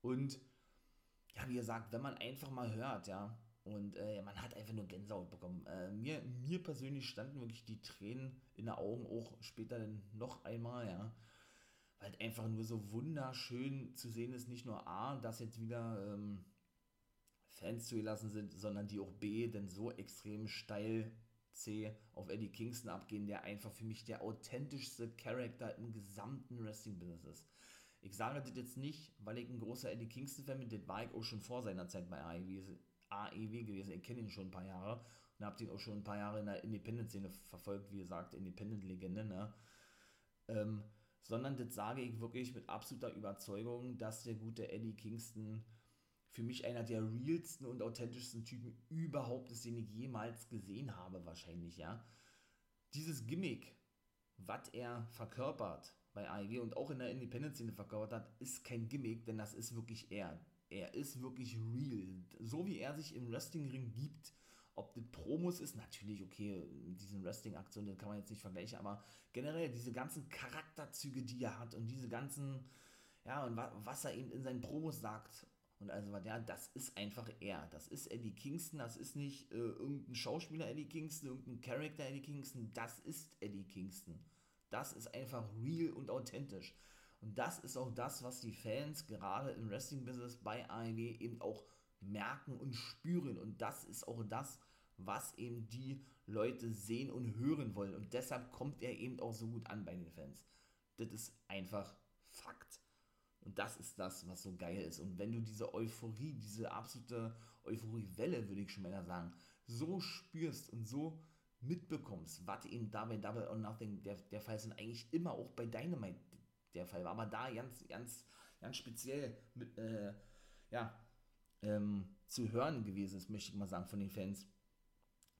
Und ja, wie gesagt, wenn man einfach mal hört, ja, und äh, man hat einfach nur Gänsehaut bekommen. Äh, mir, mir persönlich standen wirklich die Tränen in den Augen, auch später dann noch einmal, ja. Weil einfach nur so wunderschön zu sehen ist, nicht nur A, dass jetzt wieder ähm, Fans zugelassen sind, sondern die auch B, denn so extrem steil C auf Eddie Kingston abgehen, der einfach für mich der authentischste Charakter im gesamten Wrestling-Business ist. Ich sage das jetzt nicht, weil ich ein großer Eddie Kingston-Fan bin, das war ich auch schon vor seiner Zeit bei AEW, AEW gewesen. Ich kenne ihn schon ein paar Jahre und habe ihn auch schon ein paar Jahre in der Independent-Szene verfolgt, wie gesagt, Independent-Legende, ne? Ähm, sondern das sage ich wirklich mit absoluter Überzeugung, dass der gute Eddie Kingston für mich einer der realsten und authentischsten Typen überhaupt ist, den ich jemals gesehen habe, wahrscheinlich, ja. Dieses Gimmick, was er verkörpert bei AEW und auch in der Independent-Szene verkörpert hat, ist kein Gimmick, denn das ist wirklich er. Er ist wirklich real. So wie er sich im Wrestling-Ring gibt, ob das Promos ist, natürlich, okay, diesen Wrestling-Aktionen, kann man jetzt nicht vergleichen, aber generell diese ganzen Charakterzüge, die er hat und diese ganzen, ja, und was er eben in seinen Promos sagt und also war der, das ist einfach er. Das ist Eddie Kingston, das ist nicht äh, irgendein Schauspieler Eddie Kingston, irgendein Charakter Eddie Kingston, das ist Eddie Kingston. Das ist einfach real und authentisch. Und das ist auch das, was die Fans gerade im Wrestling-Business bei AEW eben auch merken und spüren. Und das ist auch das, was eben die Leute sehen und hören wollen. Und deshalb kommt er eben auch so gut an bei den Fans. Das ist einfach Fakt. Und das ist das, was so geil ist. Und wenn du diese Euphorie, diese absolute Euphoriewelle, würde ich schon mal sagen, so spürst und so mitbekommst, was eben da bei Double or Nothing der, der Fall ist und eigentlich immer auch bei Dynamite der Fall war, aber da ganz, ganz, ganz speziell mit, äh, ja, ähm, zu hören gewesen ist, möchte ich mal sagen, von den Fans,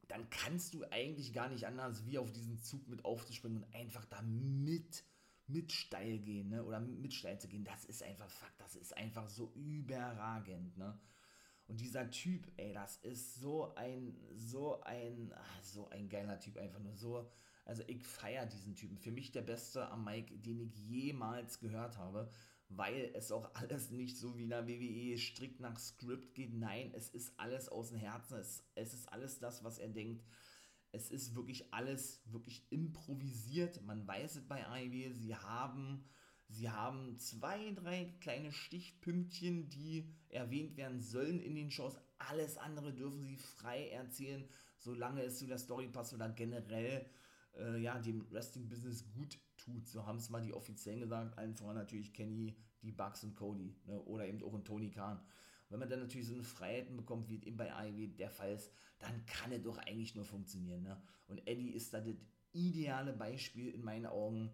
dann kannst du eigentlich gar nicht anders, wie auf diesen Zug mit aufzuspringen und einfach da mit mit steil gehen, ne? Oder mit steil zu gehen, das ist einfach Fakt, das ist einfach so überragend, ne? Und dieser Typ, ey, das ist so ein, so ein, ach, so ein geiler Typ, einfach nur so. Also ich feiere diesen Typen. Für mich der beste am Mike, den ich jemals gehört habe, weil es auch alles nicht so wie in der WWE strikt nach Skript geht. Nein, es ist alles aus dem Herzen, es, es ist alles das, was er denkt. Es ist wirklich alles wirklich improvisiert. Man weiß es bei AEW, sie haben, sie haben zwei, drei kleine Stichpünktchen, die erwähnt werden sollen in den Shows. Alles andere dürfen sie frei erzählen, solange es zu der Story passt oder generell äh, ja, dem Wrestling-Business gut tut. So haben es mal die Offiziellen gesagt, allen voran natürlich Kenny, die Bugs und Cody ne, oder eben auch ein Tony Khan. Und wenn man dann natürlich so eine Freiheiten bekommt, wie es eben bei AEW der Fall ist, dann kann es doch eigentlich nur funktionieren. Ne? Und Eddie ist da das ideale Beispiel in meinen Augen,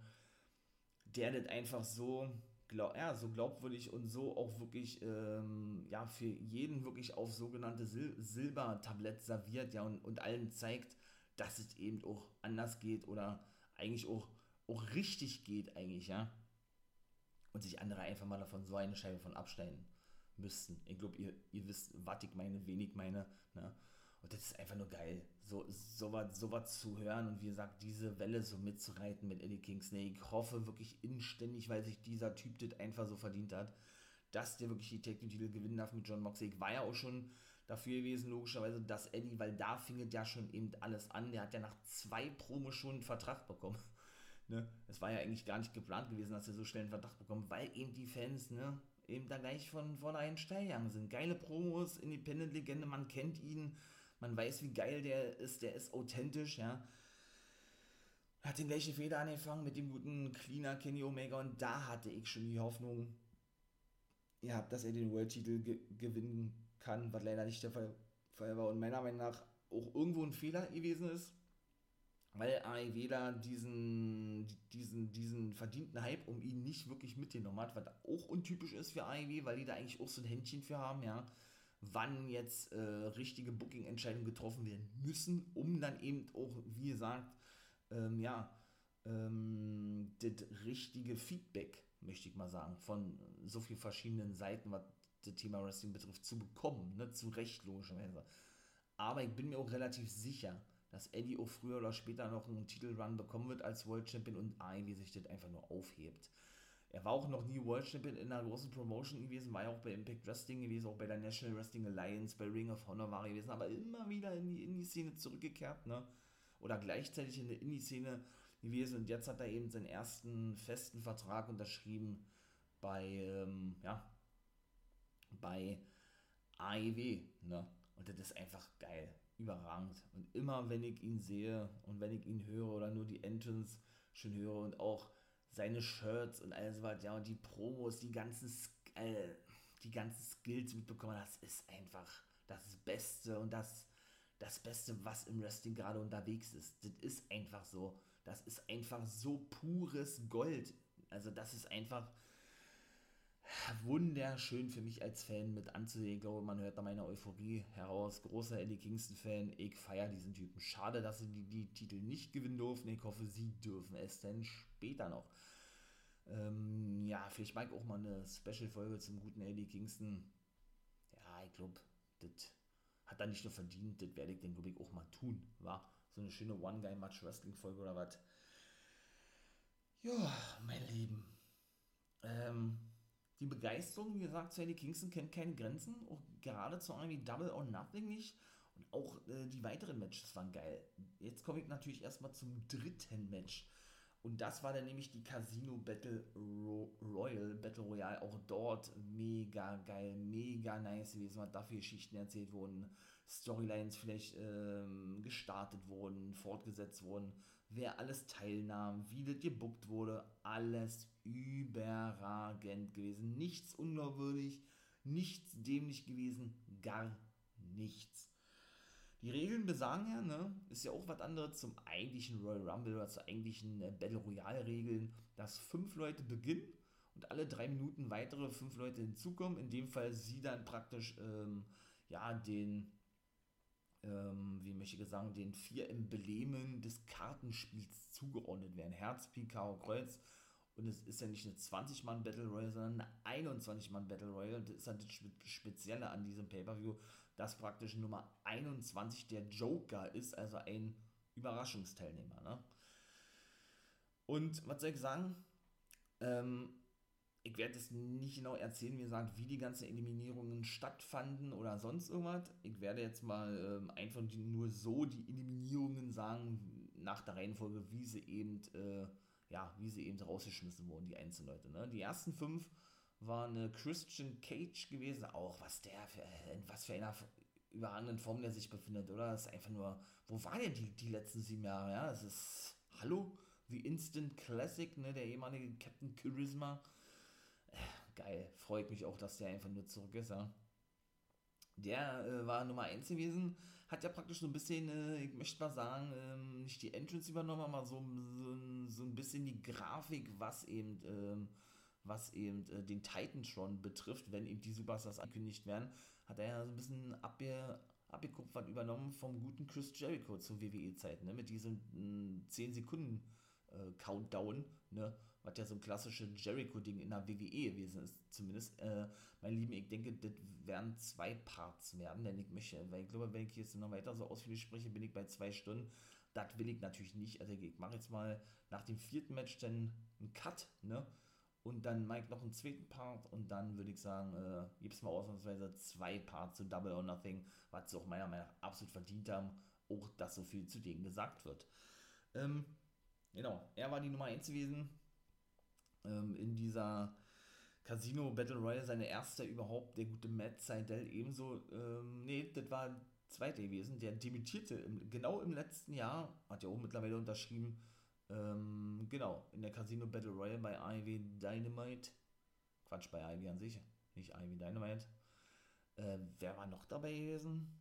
der das einfach so, glaub, ja, so glaubwürdig und so auch wirklich ähm, ja, für jeden wirklich auf sogenannte Sil Silbertablett serviert ja, und, und allen zeigt, dass es eben auch anders geht oder eigentlich auch, auch richtig geht eigentlich, ja. Und sich andere einfach mal davon so eine Scheibe von abschneiden müssten. Ich glaube, ihr, ihr wisst, was ich meine, wenig meine. Ne? Und das ist einfach nur geil, so, so, was, so was zu hören und wie gesagt, diese Welle so mitzureiten mit Eddie Kingsney. Ich hoffe wirklich inständig, weil sich dieser Typ das einfach so verdient hat, dass der wirklich die Tag-Titel gewinnen darf mit John Moxley. Ich war ja auch schon dafür gewesen, logischerweise, dass Eddie, weil da fing ja schon eben alles an. Der hat ja nach zwei Promos schon einen Vertrag bekommen. ne? Es war ja eigentlich gar nicht geplant gewesen, dass er so schnell einen Vertrag bekommt, weil eben die Fans, ne, eben da gleich von vornherein steil sind. Geile Promos, Independent-Legende, man kennt ihn, man weiß, wie geil der ist, der ist authentisch, ja. Hat den gleichen Feder angefangen mit dem guten Cleaner Kenny Omega und da hatte ich schon die Hoffnung, ja, dass er den World-Titel ge gewinnen kann, was leider nicht der Fall, Fall war und meiner Meinung nach auch irgendwo ein Fehler gewesen ist, weil AEW da diesen, diesen, diesen verdienten Hype um ihn nicht wirklich mitgenommen hat, was auch untypisch ist für AEW, weil die da eigentlich auch so ein Händchen für haben, ja, wann jetzt äh, richtige Booking-Entscheidungen getroffen werden müssen, um dann eben auch, wie gesagt, ähm, ja, ähm, das richtige Feedback, möchte ich mal sagen, von so vielen verschiedenen Seiten, was das Thema Wrestling betrifft, zu bekommen, ne, zu Recht logischerweise. Aber ich bin mir auch relativ sicher, dass Eddie auch früher oder später noch einen Titelrun bekommen wird als World Champion und AEW sich das einfach nur aufhebt. Er war auch noch nie World Champion in einer großen Promotion gewesen, war ja auch bei Impact Wrestling gewesen, auch bei der National Wrestling Alliance, bei Ring of Honor war er gewesen, aber immer wieder in die Indie-Szene zurückgekehrt, ne? Oder gleichzeitig in der Indie-Szene gewesen und jetzt hat er eben seinen ersten festen Vertrag unterschrieben bei, ähm, ja, bei AEW, ne? Und das ist einfach geil, überragend. Und immer wenn ich ihn sehe und wenn ich ihn höre oder nur die Entrance schon höre und auch seine Shirts und alles was, ja, und die Promos, die ganzen, äh, die ganzen Skills mitbekommen, das ist einfach das Beste und das, das Beste, was im Wrestling gerade unterwegs ist. Das ist einfach so. Das ist einfach so pures Gold. Also das ist einfach, wunderschön für mich als Fan mit anzusehen. Ich glaube, man hört da meine Euphorie heraus. Großer Eddie Kingston-Fan. Ich feiere diesen Typen. Schade, dass sie die, die, Titel nicht gewinnen durften. Ich hoffe, sie dürfen es denn später noch. Ähm, ja, vielleicht mag ich auch mal eine Special-Folge zum guten Eddie Kingston. Ja, ich glaube, das hat er nicht nur verdient. Das werde ich dann, glaube ich, auch mal tun. War so eine schöne One-Guy-Match-Wrestling-Folge oder was. Ja, mein Lieben. Ähm, die Begeisterung, wie gesagt, zu Eddie Kingston kennt keine Grenzen, auch gerade zu einem wie Double or Nothing nicht. Und auch äh, die weiteren Matches waren geil. Jetzt komme ich natürlich erstmal zum dritten Match. Und das war dann nämlich die Casino Battle Ro Royal, Battle Royale. Auch dort mega geil, mega nice gewesen, was dafür Geschichten erzählt wurden, Storylines vielleicht ähm, gestartet wurden, fortgesetzt wurden, wer alles teilnahm, wie das gebuckt wurde, alles überragend gewesen. Nichts unglaubwürdig, nichts dämlich gewesen, gar nichts. Die Regeln besagen ja, ne, ist ja auch was anderes zum eigentlichen Royal Rumble oder zur eigentlichen äh, Battle Royale Regeln, dass fünf Leute beginnen und alle drei Minuten weitere fünf Leute hinzukommen. In dem Fall sie dann praktisch ähm, ja den ähm, wie möchte ich sagen, den vier Emblemen des Kartenspiels zugeordnet werden. Herz, Pik, Karo, Kreuz. Und es ist ja nicht eine 20-Mann-Battle Royale, sondern eine 21-Mann-Battle Royale. Das ist halt das Spezielle an diesem Pay-Per-View, dass praktisch Nummer 21 der Joker ist, also ein Überraschungsteilnehmer. Ne? Und was soll ich sagen? Ähm, ich werde es nicht genau erzählen, wie gesagt, wie die ganzen Eliminierungen stattfanden oder sonst irgendwas. Ich werde jetzt mal ähm, einfach nur so die Eliminierungen sagen, nach der Reihenfolge, wie sie eben, äh, ja, wie sie eben rausgeschmissen wurden, die einzelnen Leute. Ne? Die ersten fünf waren äh, Christian Cage gewesen, auch was der für, äh, was für einer überragenden Form der sich befindet, oder? Das ist einfach nur, wo war der die, die letzten sieben Jahre, ja? Das ist, hallo? The Instant Classic, ne? Der ehemalige Captain Charisma geil. Freut mich auch, dass der einfach nur zurück ist, ja. Der äh, war Nummer 1 gewesen, hat ja praktisch so ein bisschen, äh, ich möchte mal sagen, ähm, nicht die Entrance übernommen, aber so, so, so ein bisschen die Grafik, was eben, ähm, was eben äh, den Titantron betrifft, wenn eben die Superstars angekündigt werden, hat er ja so ein bisschen abge, abgekupfert übernommen vom guten Chris Jericho zur WWE-Zeit, ne, mit diesem äh, 10 Sekunden äh, Countdown, ne, was ja so ein klassisches Jericho-Ding in der WWE gewesen ist, zumindest. Äh, mein Lieben, ich denke, das werden zwei Parts werden, denn ich möchte, weil ich glaube, wenn ich jetzt noch weiter so ausführlich spreche, bin ich bei zwei Stunden. Das will ich natürlich nicht. Also ich mache jetzt mal nach dem vierten Match dann einen Cut, ne? Und dann mache ich noch einen zweiten Part und dann würde ich sagen, äh, gibt es mal ausnahmsweise zwei Parts zu Double or Nothing, was sie auch meiner Meinung nach absolut verdient haben, auch dass so viel zu denen gesagt wird. Ähm, genau, er war die Nummer 1 gewesen ähm, in dieser Casino Battle Royale seine erste überhaupt, der gute Matt Seidel ebenso, ähm, nee, das war zweite gewesen, der dementierte im, genau im letzten Jahr, hat ja auch mittlerweile unterschrieben, ähm, genau, in der Casino Battle Royale bei Ivy Dynamite, Quatsch, bei Ivy an sich, nicht Ivy Dynamite, äh, wer war noch dabei gewesen?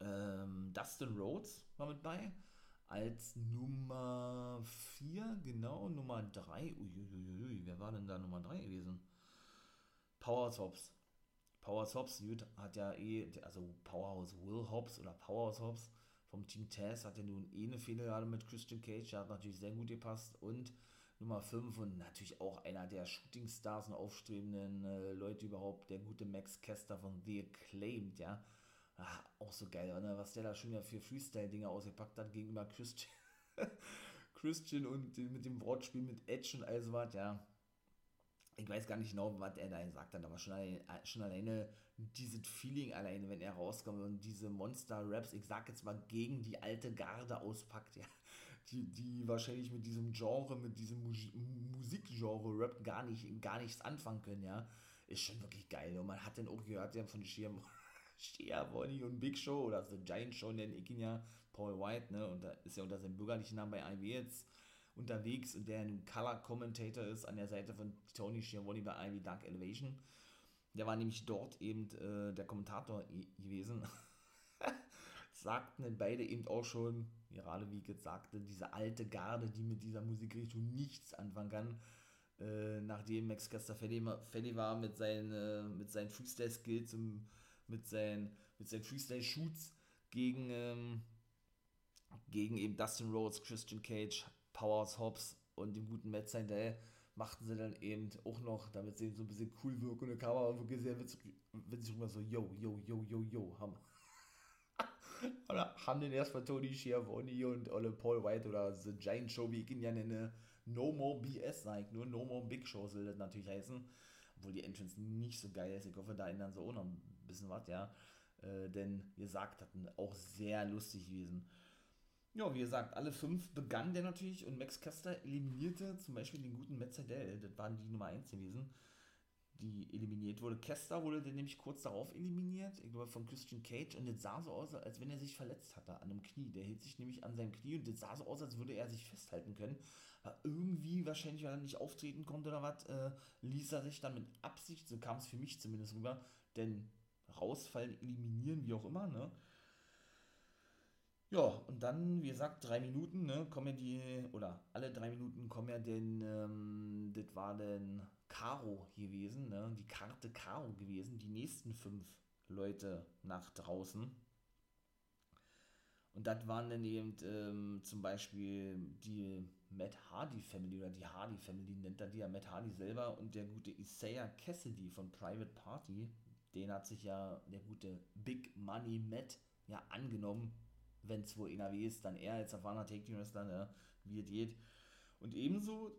Ähm, Dustin Rhodes war mit bei, als Nummer 4, genau, Nummer 3, uiuiui, wer war denn da Nummer 3 gewesen? Powerhouse Hobbs. Powerhouse Hobbs hat ja eh, also Powerhouse Will Hobbs oder Powerhouse Hobbs vom Team Taz hat ja nun eh eine Fehler gerade mit Christian Cage, der hat natürlich sehr gut gepasst und Nummer 5 und natürlich auch einer der Shooting-Stars und aufstrebenden äh, Leute überhaupt, der gute Max Kester von The Acclaimed, ja, Ach, auch so geil, ne? was der da schon wieder für Freestyle-Dinge ausgepackt hat gegenüber Christian, Christian und mit dem Wortspiel mit Edge und all so was, ja. Ich weiß gar nicht genau, was er da gesagt hat, aber schon alleine, schon alleine dieses Feeling alleine, wenn er rauskommt und diese Monster-Raps, ich sag jetzt mal, gegen die alte Garde auspackt, ja, die, die wahrscheinlich mit diesem Genre, mit diesem Musikgenre-Rap gar, nicht, gar nichts anfangen können, ja, ist schon wirklich geil. Und man hat dann auch gehört, ja, von Schirm Schiavone und Big Show oder The Giant Show nenne ich ihn ja, Paul White, ne, und da ist ja unter seinem bürgerlichen Namen bei IW jetzt unterwegs und der ein Color Commentator ist an der Seite von Tony Schiavone bei IW Dark Elevation. Der war nämlich dort eben äh, der Kommentator gewesen. Sagten beide eben auch schon, gerade wie ich jetzt sagte, diese alte Garde, die mit dieser Musikrichtung nichts anfangen kann. Äh, nachdem Max Caster fertig war mit seinen, äh, mit seinen Freestyle-Skills im mit seinen, mit seinen Freestyle-Shoots gegen, ähm, gegen eben Dustin Rhodes, Christian Cage, Powers Hobbs und dem guten Matt Seidel machten sie dann eben auch noch, damit sie so ein bisschen cool wirken und der Kamera wirklich sehr witzig, witzig rüber so, yo, yo, yo, yo, yo, haben. oder haben den erstmal Tony Schiavone und Olle Paul White oder The Giant Show, wie ich ihn ja nenne, No More BS, sag ich nur, No More Big Show soll das natürlich heißen. Obwohl die Entrance nicht so geil ist. Ich hoffe, da ändern sie auch noch ein bisschen was, ja. Äh, denn, wie gesagt, hatten auch sehr lustig gewesen. Ja, wie gesagt, alle fünf begannen der natürlich und Max Caster eliminierte zum Beispiel den guten Metzadell, das waren die Nummer 1 gewesen, die eliminiert wurde. Caster wurde dann nämlich kurz darauf eliminiert, ich glaube von Christian Cage und das sah so aus, als wenn er sich verletzt hatte an einem Knie. Der hielt sich nämlich an seinem Knie und das sah so aus, als würde er sich festhalten können. Aber irgendwie, wahrscheinlich, weil er nicht auftreten konnte oder was, äh, ließ er sich dann mit Absicht, so kam es für mich zumindest rüber, denn rausfallen, eliminieren, wie auch immer, ne? Ja, und dann, wie gesagt, drei Minuten, ne, kommen ja die, oder alle drei Minuten kommen ja denn, ähm, das war denn Karo gewesen, ne, die Karte Karo gewesen, die nächsten fünf Leute nach draußen. Und das waren dann eben ähm, zum Beispiel die Matt Hardy Family oder die Hardy Family nennt er die ja Matt Hardy selber und der gute Isaiah Cassidy von Private Party, den hat sich ja der gute Big Money Matt ja angenommen, wenn es wohl NRW ist, dann er als erfahrener Take Team Wrestler, ne, wie es geht. Und ebenso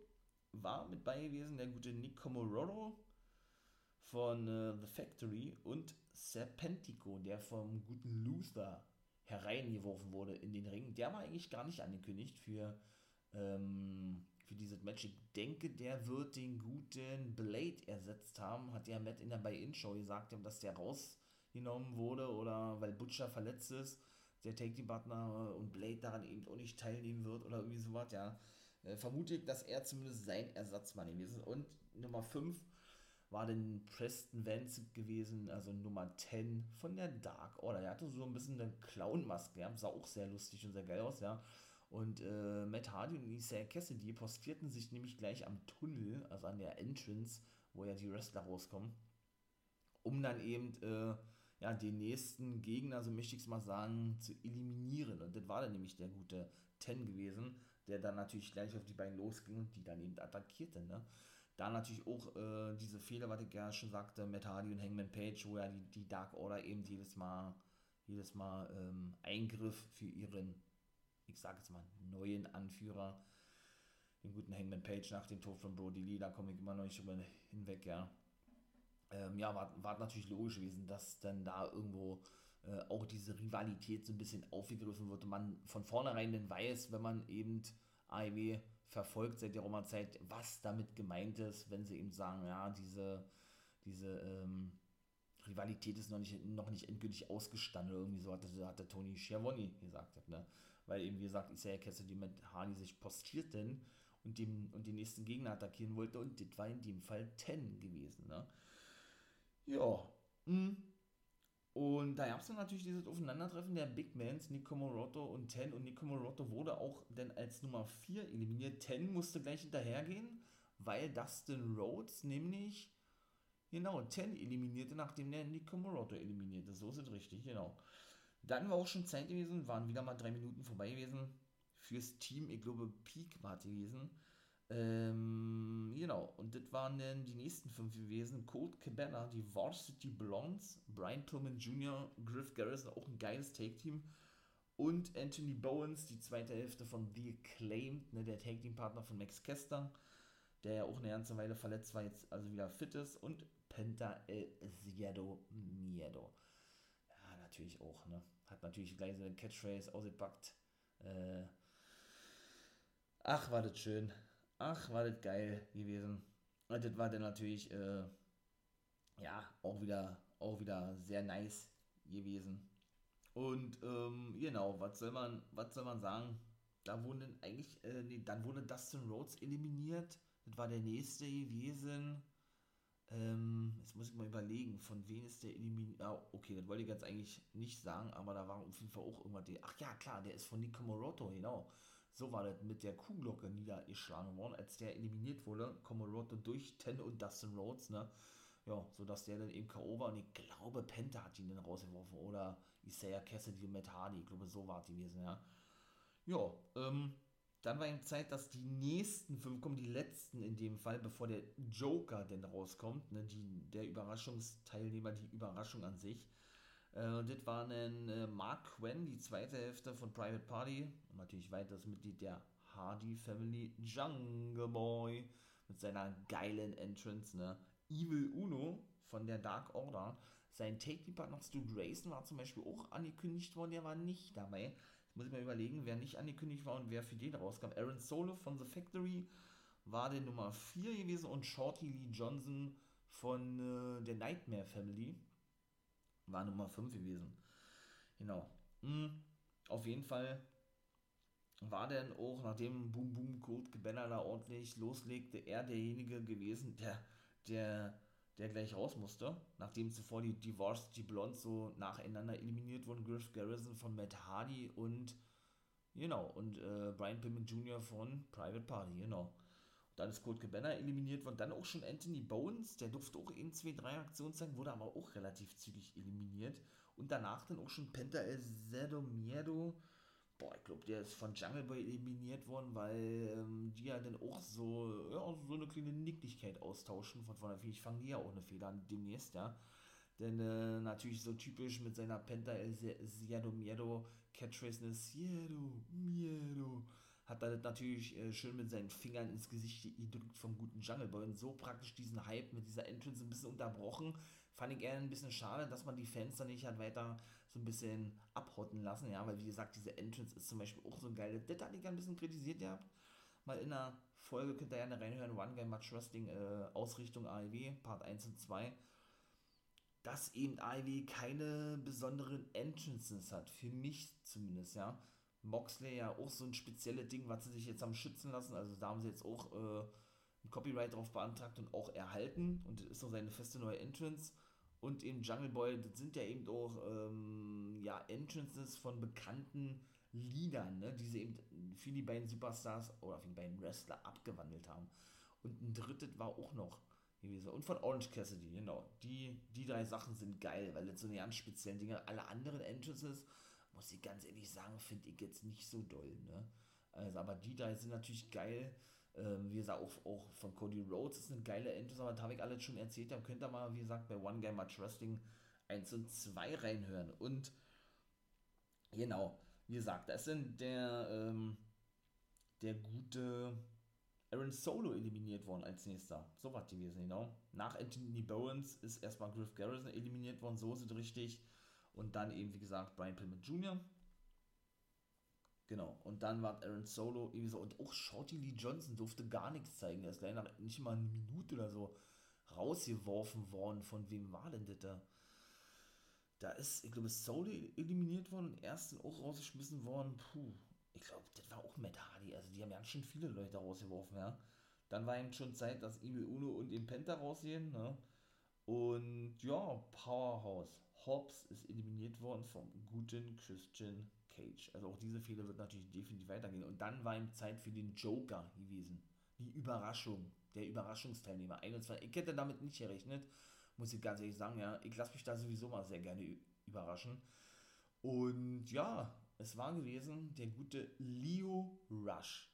war mit bei gewesen der gute Nick Comororo von äh, The Factory und Serpentico, der vom guten Luther hereingeworfen wurde in den Ring. Der war eigentlich gar nicht angekündigt für, ähm, für dieses Match. Ich denke, der wird den guten Blade ersetzt haben. Hat ja Matt in der Buy-In-Show gesagt, dass der rausgenommen wurde oder weil Butcher verletzt ist, der Take-Team-Partner und Blade daran eben auch nicht teilnehmen wird oder irgendwie sowas, ja. Äh, vermute ich, dass er zumindest sein Ersatzmann gewesen ist. Und Nummer 5 war dann Preston Vance gewesen, also Nummer 10 von der Dark Order. Er hatte so ein bisschen eine Clown-Maske, ja, sah auch sehr lustig und sehr geil aus, ja. Und äh, Matt Hardy und Isaiah Cassidy postierten sich nämlich gleich am Tunnel, also an der Entrance, wo ja die Wrestler rauskommen, um dann eben äh, ja, den nächsten Gegner, so möchte ich es mal sagen, zu eliminieren. Und das war dann nämlich der gute Ten gewesen, der dann natürlich gleich auf die beiden losging und die dann eben attackierte. Ne? Da natürlich auch äh, diese Fehler, was ich ja schon sagte, Matt Hardy und Hangman Page, wo ja die, die Dark Order eben jedes Mal, jedes Mal ähm, Eingriff für ihren, ich sage jetzt mal, neuen Anführer, den guten Hangman Page nach dem Tod von Brody Lee, da komme ich immer noch nicht drüber hinweg, ja. Ähm, ja, war, war natürlich logisch gewesen, dass dann da irgendwo äh, auch diese Rivalität so ein bisschen aufgegriffen wird und man von vornherein dann weiß, wenn man eben AEW verfolgt seit der Roma-Zeit, was damit gemeint ist, wenn sie eben sagen, ja, diese, diese ähm, Rivalität ist noch nicht, noch nicht endgültig ausgestanden, irgendwie so hat, hat der Tony Schiavone gesagt, ne? Weil eben, wie gesagt, Isaiah Cassidy mit Hardy sich postierten und, dem, und den nächsten Gegner attackieren wollte und das war in dem Fall Ten gewesen, ne? Ja, mh. Hm. Und da gab es dann natürlich dieses Aufeinandertreffen der Big Mans, Nico Morotto und Ten. Und Nico Morotto wurde auch dann als Nummer 4 eliminiert. Ten musste gleich hinterhergehen, weil Dustin Rhodes nämlich, genau, Ten eliminierte, nachdem der Nico Morotto eliminierte. So ist es richtig, genau. Dann war auch schon Zeit gewesen, waren wieder mal drei Minuten vorbei gewesen fürs Team. Ich glaube, Peak war gewesen. Ähm, genau, und das waren dann die nächsten fünf gewesen. Colt Cabana, die Varsity Blondes, Brian Pillman Jr., Griff Garrison, auch ein geiles Take-Team. Und Anthony Bowens, die zweite Hälfte von The Acclaimed, ne, der Take-Team-Partner von Max Kester, der ja auch eine ganze Weile verletzt war, jetzt also wieder fit ist. Und Penta El Ziedo Miedo. Natürlich auch, ne? Hat natürlich gleich so eine Catchphrase ausgepackt. Äh, ach, war das schön. Ach, war das geil gewesen. Und das war dann natürlich, äh, ja, auch wieder, auch wieder sehr nice gewesen. Und, ähm, genau, was soll man, was soll man sagen? Da wurden eigentlich, äh, nee, dann wurde Dustin Rhodes eliminiert. Das war der nächste gewesen. Ähm, jetzt muss ich mal überlegen, von wem ist der eliminiert? Ah, okay, das wollte ich jetzt eigentlich nicht sagen, aber da war auf jeden Fall auch irgendwas. Ach ja, klar, der ist von Nico Moroto, genau. So war das mit der Kuhglocke niedergeschlagen worden, als der eliminiert wurde. Komoroto durch Ten und Dustin Rhodes, ne? Ja, sodass der dann eben K.O. war und ich glaube, Penta hat ihn dann rausgeworfen oder Isaiah Cassidy und Matt Hardy. Ich glaube, so war es gewesen, ja. Ja, ähm, dann war eben Zeit, dass die nächsten fünf kommen, die letzten in dem Fall, bevor der Joker denn rauskommt, ne, die, der Überraschungsteilnehmer, die Überraschung an sich. Äh, das war ein äh, Mark Quinn, die zweite Hälfte von Private Party. Und natürlich weiteres Mitglied der Hardy Family, Jungle Boy, mit seiner geilen Entrance, ne? Evil Uno von der Dark Order. Sein Take-Partner Stu Grayson war zum Beispiel auch angekündigt worden, der war nicht dabei. Muss ich mal überlegen, wer nicht angekündigt war und wer für den rauskam. Aaron Solo von The Factory war der Nummer 4 gewesen und Shorty Lee Johnson von äh, der Nightmare Family war Nummer 5 gewesen. Genau. Mhm. Auf jeden Fall war denn auch, nachdem Boom Boom Code Gebanner da ordentlich loslegte, er derjenige gewesen, der, der, der gleich raus musste, nachdem zuvor die Divorce, die Blondes so nacheinander eliminiert wurden, Griff Garrison von Matt Hardy und genau, und äh, Brian Pillman Jr. von Private Party, genau. Dann ist Colt Cabana eliminiert worden. Dann auch schon Anthony Bones, der durfte auch in 2, 3 Aktionen zeigen, wurde aber auch relativ zügig eliminiert. Und danach dann auch schon Penta El Zero Miedo. Boah, ich glaube, der ist von Jungle Boy eliminiert worden, weil ähm, die ja dann auch so, ja, so eine kleine Nicklichkeit austauschen. Von vorne, ich fangen die ja auch eine Fehler an demnächst, ja. Denn äh, natürlich so typisch mit seiner Penta El Zero Miedo Catchphrase, ne, Zero Miedo hat er das natürlich äh, schön mit seinen Fingern ins Gesicht gedrückt vom guten Jungle Boy und so praktisch diesen Hype mit dieser Entrance ein bisschen unterbrochen. Fand ich eher ein bisschen schade, dass man die Fans dann nicht hat weiter so ein bisschen abhotten lassen, ja, weil wie gesagt, diese Entrance ist zum Beispiel auch so ein geiles, das hatte ich ein bisschen kritisiert gehabt. Mal in der Folge könnt ihr ja reinhören, One Guy Match Wrestling, äh, Ausrichtung AEW, Part 1 und 2 dass eben AEW keine besonderen Entrances hat, für mich zumindest, ja. Moxley ja auch so ein spezielles Ding, was sie sich jetzt haben schützen lassen. Also da haben sie jetzt auch äh, ein Copyright drauf beantragt und auch erhalten. Und das ist so seine feste neue Entrance. Und eben Jungle Boy, das sind ja eben auch ähm, ja, Entrances von bekannten Liedern, ne, die sie eben für die beiden Superstars oder für die beiden Wrestler abgewandelt haben. Und ein drittes war auch noch gewesen. Und von Orange Cassidy, genau. Die, die drei Sachen sind geil, weil das so eine ganz speziellen Dinge. Alle anderen Entrances muss ich ganz ehrlich sagen, finde ich jetzt nicht so doll. Ne? Also, aber die drei sind natürlich geil. Ähm, wie gesagt, auch, auch von Cody Rhodes ist eine geile Entrance, aber da habe ich alles schon erzählt. Da könnt ihr mal, wie gesagt, bei One Game Match Wrestling 1 und 2 reinhören. Und genau, wie gesagt, da ist dann der, ähm, der gute Aaron Solo eliminiert worden als nächster. So was gewesen, genau. Nach Anthony Bowens ist erstmal Griff Garrison eliminiert worden, so es richtig. Und dann eben, wie gesagt, Brian Pillman Jr. Genau. Und dann war Aaron Solo irgendwie so. Und auch Shorty Lee Johnson durfte gar nichts zeigen. Er ist nach nicht mal eine Minute oder so rausgeworfen worden. Von wem war denn das da? Da ist, ich glaube, Solo eliminiert worden und ersten auch rausgeschmissen worden. Puh. Ich glaube, das war auch Matt Hardy. Also die haben ja schon viele Leute rausgeworfen, ja. Dann war eben schon Zeit, dass Evil Uno und Impenta rausgehen, ne? Und ja, Powerhouse Hobbs ist eliminiert worden vom guten Christian Cage. Also auch diese Fehler wird natürlich definitiv weitergehen. Und dann war ihm Zeit für den Joker gewesen. Die Überraschung, der Überraschungsteilnehmer. 21. Ich hätte damit nicht gerechnet, muss ich ganz ehrlich sagen. Ja, ich lasse mich da sowieso mal sehr gerne überraschen. Und ja, es war gewesen der gute Leo Rush.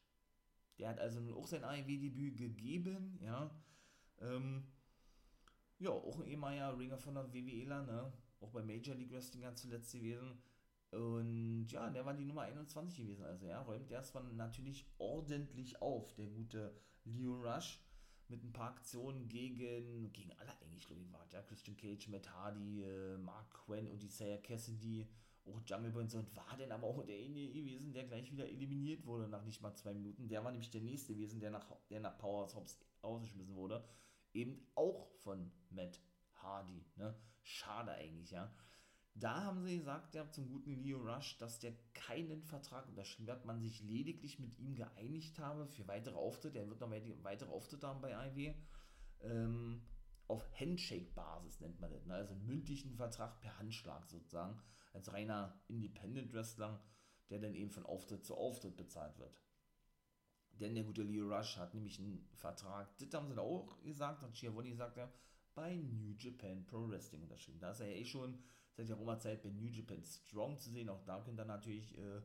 Der hat also nun auch sein AEW-Debüt gegeben, ja. Ähm, ja, auch ein ehemaliger Ringer von der WWEler, ne? auch bei Major League Wrestling ganz zuletzt gewesen. Und ja, der war die Nummer 21 gewesen. Also ja, räumt erstmal natürlich ordentlich auf, der gute Leo Rush. Mit ein paar Aktionen gegen, gegen alle eigentlich, glaube ich, war ja. Christian Cage, Matt Hardy, äh, Mark Quinn und Isaiah Cassidy, auch Jungle Boy. Und war denn aber auch derjenige gewesen, der gleich wieder eliminiert wurde nach nicht mal zwei Minuten. Der war nämlich der nächste gewesen, der nach, der nach Powers Hobbs ausgeschmissen wurde. Eben auch von Matt Hardy. Ne? Schade eigentlich, ja. Da haben sie gesagt, ja, zum guten Leo Rush, dass der keinen Vertrag unterschrieben hat, man sich lediglich mit ihm geeinigt habe für weitere Auftritte. Er wird noch weitere Auftritte haben bei IW. Ähm, auf Handshake-Basis nennt man das. Ne? Also mündlichen Vertrag per Handschlag sozusagen. Als reiner Independent Wrestler, der dann eben von Auftritt zu Auftritt bezahlt wird. Denn der gute Leo Rush hat nämlich einen Vertrag, das haben sie da auch gesagt, hat Schiavone gesagt, ja, bei New Japan Pro Wrestling unterschrieben. Da ist er ja eh schon seit der Zeit bei New Japan Strong zu sehen. Auch da könnt ihr natürlich äh,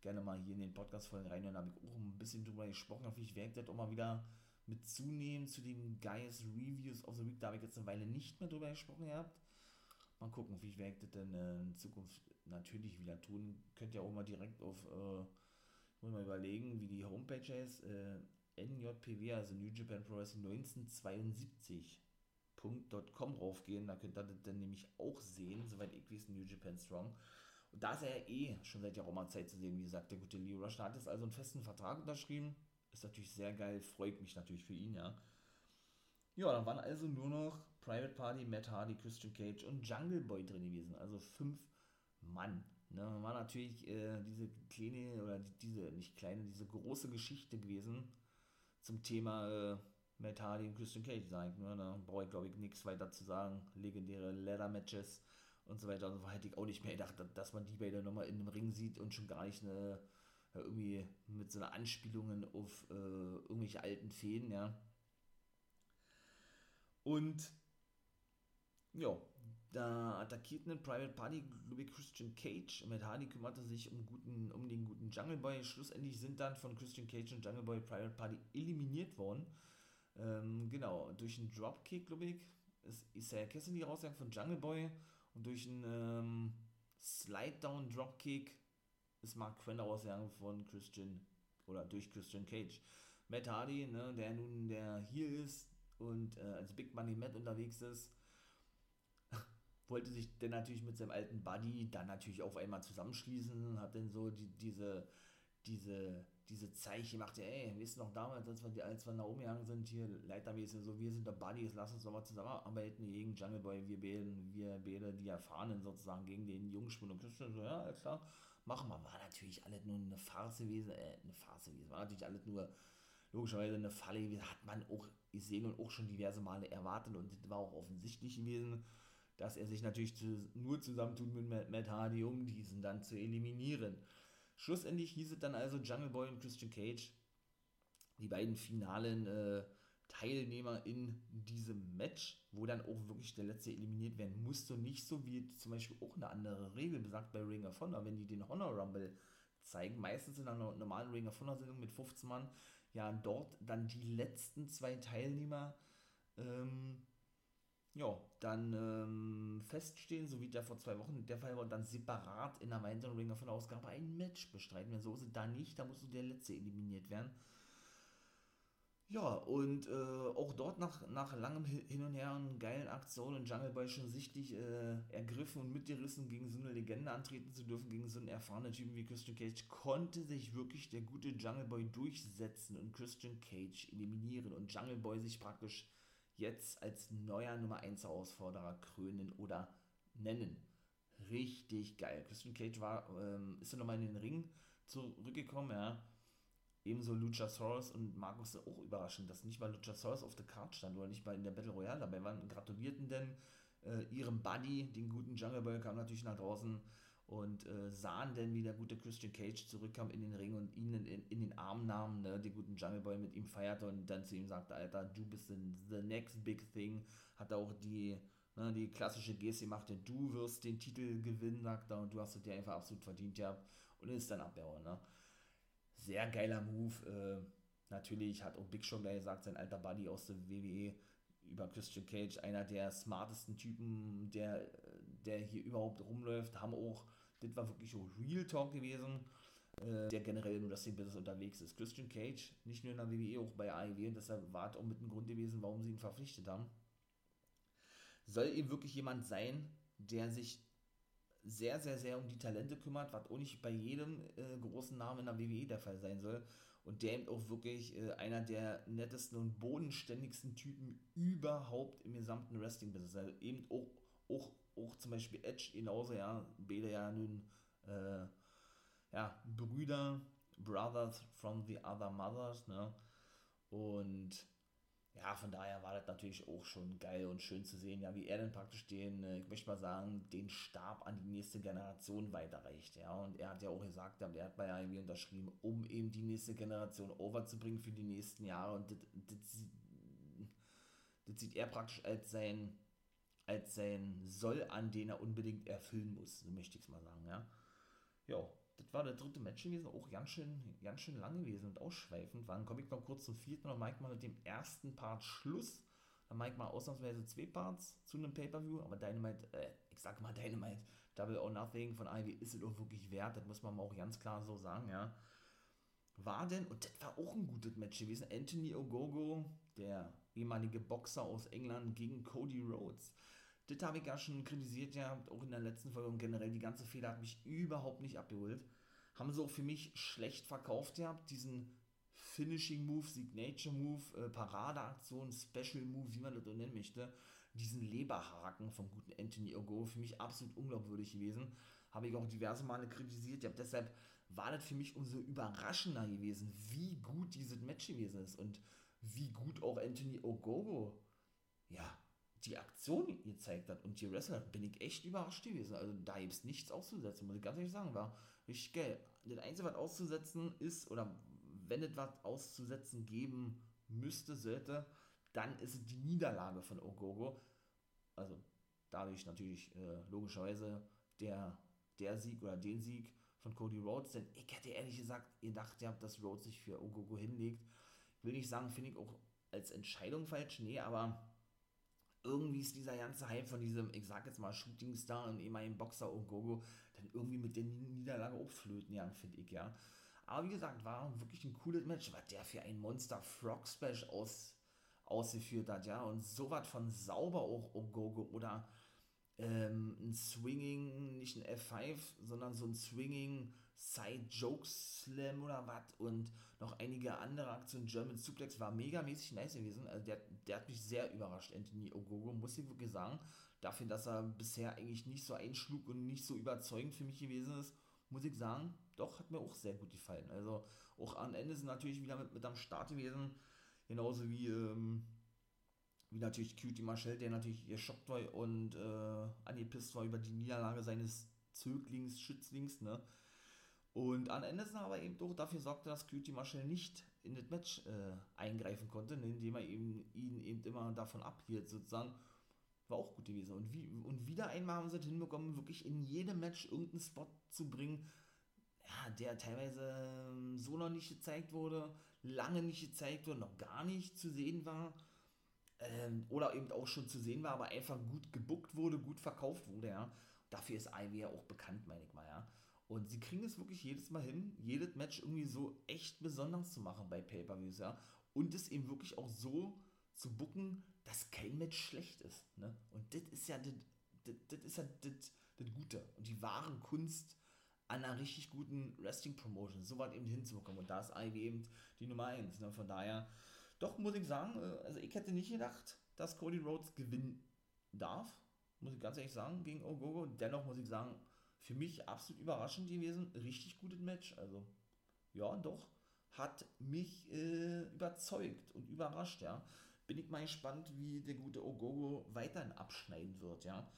gerne mal hier in den Podcast-Folgen reinhören. Da habe ich auch ein bisschen drüber gesprochen. Vielleicht werkt das auch mal wieder mit zunehmen zu den Guys Reviews of the Week. Da habe ich jetzt eine Weile nicht mehr drüber gesprochen gehabt. Mal gucken, wie ich werde das denn in Zukunft natürlich wieder tun. Könnt ihr auch mal direkt auf, äh, muss mal überlegen, wie die Homepage ist. Äh, NJPW, also New Japan Pro Wrestling 1972 www.com raufgehen, da könnt ihr das dann nämlich auch sehen, soweit ich weiß, New Japan Strong. Und da ist er ja eh schon seit Jahrhundert Zeit zu sehen, wie gesagt, der gute Leo Rush. Da hat jetzt also einen festen Vertrag unterschrieben. Ist natürlich sehr geil, freut mich natürlich für ihn, ja. Ja, dann waren also nur noch Private Party, Matt Hardy, Christian Cage und Jungle Boy drin gewesen. Also fünf Mann. Ne, war natürlich äh, diese kleine, oder diese, nicht kleine, diese große Geschichte gewesen zum Thema äh, Matt Hardy und Christian Cage sagen. Ne? Da brauche ich, glaube ich, nichts weiter zu sagen. Legendäre Leather-Matches und so weiter. Also hätte ich auch nicht mehr gedacht, dass man die beide nochmal in dem Ring sieht und schon gar nicht eine, ja, irgendwie mit so einer Anspielungen auf äh, irgendwelche alten Fäden, ja. Und ja, da attackierten einen Private Party, glaube ich, Christian Cage. Matt Hardy kümmerte sich um, guten, um den guten Jungle Boy. Schlussendlich sind dann von Christian Cage und Jungle Boy Private Party eliminiert worden. Ähm, genau, durch einen Dropkick, glaube ich, ist Isaiah Cassidy rausgegangen von Jungle Boy und durch einen ähm, Slide-Down Dropkick ist Mark Quinn rausgegangen von Christian oder durch Christian Cage. Matt Hardy, ne, der nun der hier ist und äh, als Big Money Matt unterwegs ist, wollte sich dann natürlich mit seinem alten Buddy dann natürlich auf einmal zusammenschließen, hat dann so die, diese, diese, diese Zeichen gemacht, ja, ey, wisst noch damals, als wir, als wir nach oben gegangen sind, hier leitermäßig, so, wir sind der Buddies, lass uns doch mal zusammenarbeiten gegen Jungle Boy, wir beten, wir beten die Erfahrenen sozusagen gegen den Jungspund und Christian, so, ja, alles klar, machen wir, war natürlich alles nur eine Farce gewesen, äh, eine Farce gewesen, war natürlich alles nur logischerweise eine Falle gewesen, hat man auch gesehen und auch schon diverse Male erwartet und das war auch offensichtlich gewesen, dass er sich natürlich zu, nur zusammentut mit Matt Hardy, um diesen dann zu eliminieren. Schlussendlich hieß es dann also Jungle Boy und Christian Cage, die beiden finalen äh, Teilnehmer in diesem Match, wo dann auch wirklich der letzte eliminiert werden musste. Nicht so wie zum Beispiel auch eine andere Regel besagt bei Ring of Honor, wenn die den Honor Rumble zeigen, meistens in einer normalen Ring of Honor Sendung mit 15 Mann, ja dort dann die letzten zwei Teilnehmer ähm, ja, dann ähm, feststehen, so wie der vor zwei Wochen der Fall war, und dann separat in einer weiteren Ring of Honor Ausgabe ein Match bestreiten. Wenn so ist da nicht, da muss der letzte eliminiert werden. Ja, und äh, auch dort nach, nach langem Hin und Her und geilen Aktionen und Jungle Boy schon sichtlich äh, ergriffen und mitgerissen, gegen so eine Legende antreten zu dürfen, gegen so einen erfahrenen Typen wie Christian Cage, konnte sich wirklich der gute Jungle Boy durchsetzen und Christian Cage eliminieren und Jungle Boy sich praktisch jetzt als neuer Nummer 1 Herausforderer krönen oder nennen. Richtig geil. Christian Cage war, ähm, ist ja nochmal in den Ring zurückgekommen, ja Ebenso Luchasaurus und Markus auch überraschend, dass nicht mal Luchasaurus auf der Card stand oder nicht mal in der Battle Royale dabei waren. Gratulierten denn äh, ihrem Buddy, den guten Jungle Boy, kam natürlich nach draußen und äh, sahen denn, wie der gute Christian Cage zurückkam in den Ring und ihn in, in, den Arm nahm, ne, den guten Jungle Boy mit ihm feierte und dann zu ihm sagte, Alter, du bist the, next big thing. Hat auch die, ne, die klassische Geste gemacht, du wirst den Titel gewinnen, sagt er, und du hast es dir einfach absolut verdient gehabt und ist dann abgehauen, ne sehr geiler Move. Äh, natürlich hat auch Big Show gleich gesagt, sein alter Buddy aus der WWE über Christian Cage, einer der smartesten Typen, der, der hier überhaupt rumläuft, haben auch, das war wirklich so Real Talk gewesen, äh, der generell nur das Business unterwegs ist. Christian Cage, nicht nur in der WWE, auch bei AEW, deshalb war auch mit ein Grund gewesen, warum sie ihn verpflichtet haben. Soll eben wirklich jemand sein, der sich sehr, sehr, sehr um die Talente kümmert, was auch nicht bei jedem äh, großen Namen in der WWE der Fall sein soll. Und der eben auch wirklich äh, einer der nettesten und bodenständigsten Typen überhaupt im gesamten Wrestling-Business. Also eben auch, auch, auch zum Beispiel Edge genauso, ja, beide ja nun äh, ja, Brüder, Brothers from the other mothers, ne? Und ja, von daher war das natürlich auch schon geil und schön zu sehen, ja, wie er dann praktisch den, äh, ich möchte mal sagen, den Stab an die nächste Generation weiterreicht, ja. Und er hat ja auch gesagt, er hat bei AEW unterschrieben, um eben die nächste Generation overzubringen für die nächsten Jahre. Und das, das, das sieht er praktisch als sein, als sein Soll an, den er unbedingt erfüllen muss, so möchte ich es mal sagen, ja. Ja, das war der dritte Match gewesen, auch ganz schön, ganz schön lang gewesen und ausschweifend. Dann komme ich noch kurz zum vierten und Mike mal mit dem ersten Part Schluss. Dann Mike mal ausnahmsweise zwei Parts zu einem Pay-Per-View, aber Dynamite, äh, ich sag mal Dynamite, Double or Nothing von Ivy ist es auch wirklich wert, das muss man mal auch ganz klar so sagen, ja. War denn, und das war auch ein gutes Match gewesen, Anthony Ogogo, der ehemalige Boxer aus England gegen Cody Rhodes das habe ich ja schon kritisiert, ja, auch in der letzten Folge und generell die ganze Fehler hat mich überhaupt nicht abgeholt. Haben sie auch für mich schlecht verkauft gehabt, diesen Finishing Move, Signature Move, äh, Paradeaktion, Special Move, wie man das so nennen möchte. Diesen Leberhaken vom guten Anthony Ogo, für mich absolut unglaubwürdig gewesen. Habe ich auch diverse Male kritisiert. Ja, deshalb war das für mich umso überraschender gewesen, wie gut dieses Match gewesen ist und wie gut auch Anthony Ogogo ja, die Aktion gezeigt hat und die Wrestler, bin ich echt überrascht gewesen. Also da gibt es nichts auszusetzen, muss ich ganz ehrlich sagen. War richtig geil. Das Einzige, was auszusetzen ist, oder wenn es was auszusetzen geben müsste, sollte, dann ist es die Niederlage von Ogogo. Also dadurch natürlich äh, logischerweise der, der Sieg oder den Sieg von Cody Rhodes. Denn ich hätte ehrlich gesagt gedacht, ihr habt, dass Rhodes sich für Ogogo hinlegt. Will nicht sagen, finde ich auch als Entscheidung falsch. Nee, aber irgendwie ist dieser ganze Hype von diesem, ich sag jetzt mal, Shootingstar und ehemaligen Boxer Ogogo dann irgendwie mit der Niederlage auch flöten, ja, finde ich, ja. Aber wie gesagt, war wirklich ein cooles Match, was der für ein Monster Frog Splash aus, ausgeführt hat, ja. Und so was von sauber auch Ogogo oder ähm, ein Swinging, nicht ein F5, sondern so ein Swinging Side Joke Slam oder was und noch einige andere Aktionen. German Suplex war megamäßig nice gewesen. Also der, der hat mich sehr überrascht, Anthony Ogogo, muss ich wirklich sagen. Dafür, dass er bisher eigentlich nicht so einschlug und nicht so überzeugend für mich gewesen ist, muss ich sagen, doch, hat mir auch sehr gut gefallen. Also auch am Ende sind natürlich wieder mit, mit am Start gewesen, genauso wie, ähm, wie natürlich Cutie Marshall, der natürlich geschockt war und äh, angepisst war über die Niederlage seines Zöglings, Schützlings, ne? Und am Ende sind aber eben doch dafür sorgte, dass Cutie Marshall nicht in das Match äh, eingreifen konnte, ne? indem er eben, ihn eben immer davon abhielt, sozusagen. War auch gut gewesen. Und, wie, und wieder einmal haben sie es hinbekommen, wirklich in jedem Match irgendeinen Spot zu bringen, ja, der teilweise ähm, so noch nicht gezeigt wurde, lange nicht gezeigt wurde, noch gar nicht zu sehen war. Ähm, oder eben auch schon zu sehen war, aber einfach gut gebuckt wurde, gut verkauft wurde, ja. Dafür ist Ivy ja auch bekannt, meine ich mal, ja. Und sie kriegen es wirklich jedes Mal hin, jedes Match irgendwie so echt besonders zu machen bei Pay-Per-Views, ja. Und es eben wirklich auch so zu bucken, dass kein Match schlecht ist, ne. Und das ist ja das, das ist ja das, Gute. Und die wahren Kunst an einer richtig guten Wrestling-Promotion, so weit eben hinzubekommen. Und da ist Ivy eben die Nummer 1. Ne? Von daher, doch muss ich sagen, äh, also ich hätte nicht gedacht, dass Cody Rhodes gewinnen darf, muss ich ganz ehrlich sagen, gegen Ogogo. Dennoch muss ich sagen, für mich absolut überraschend gewesen, richtig gutes Match. Also, ja, doch, hat mich äh, überzeugt und überrascht, ja. Bin ich mal gespannt, wie der gute Ogogo weiterhin abschneiden wird, ja.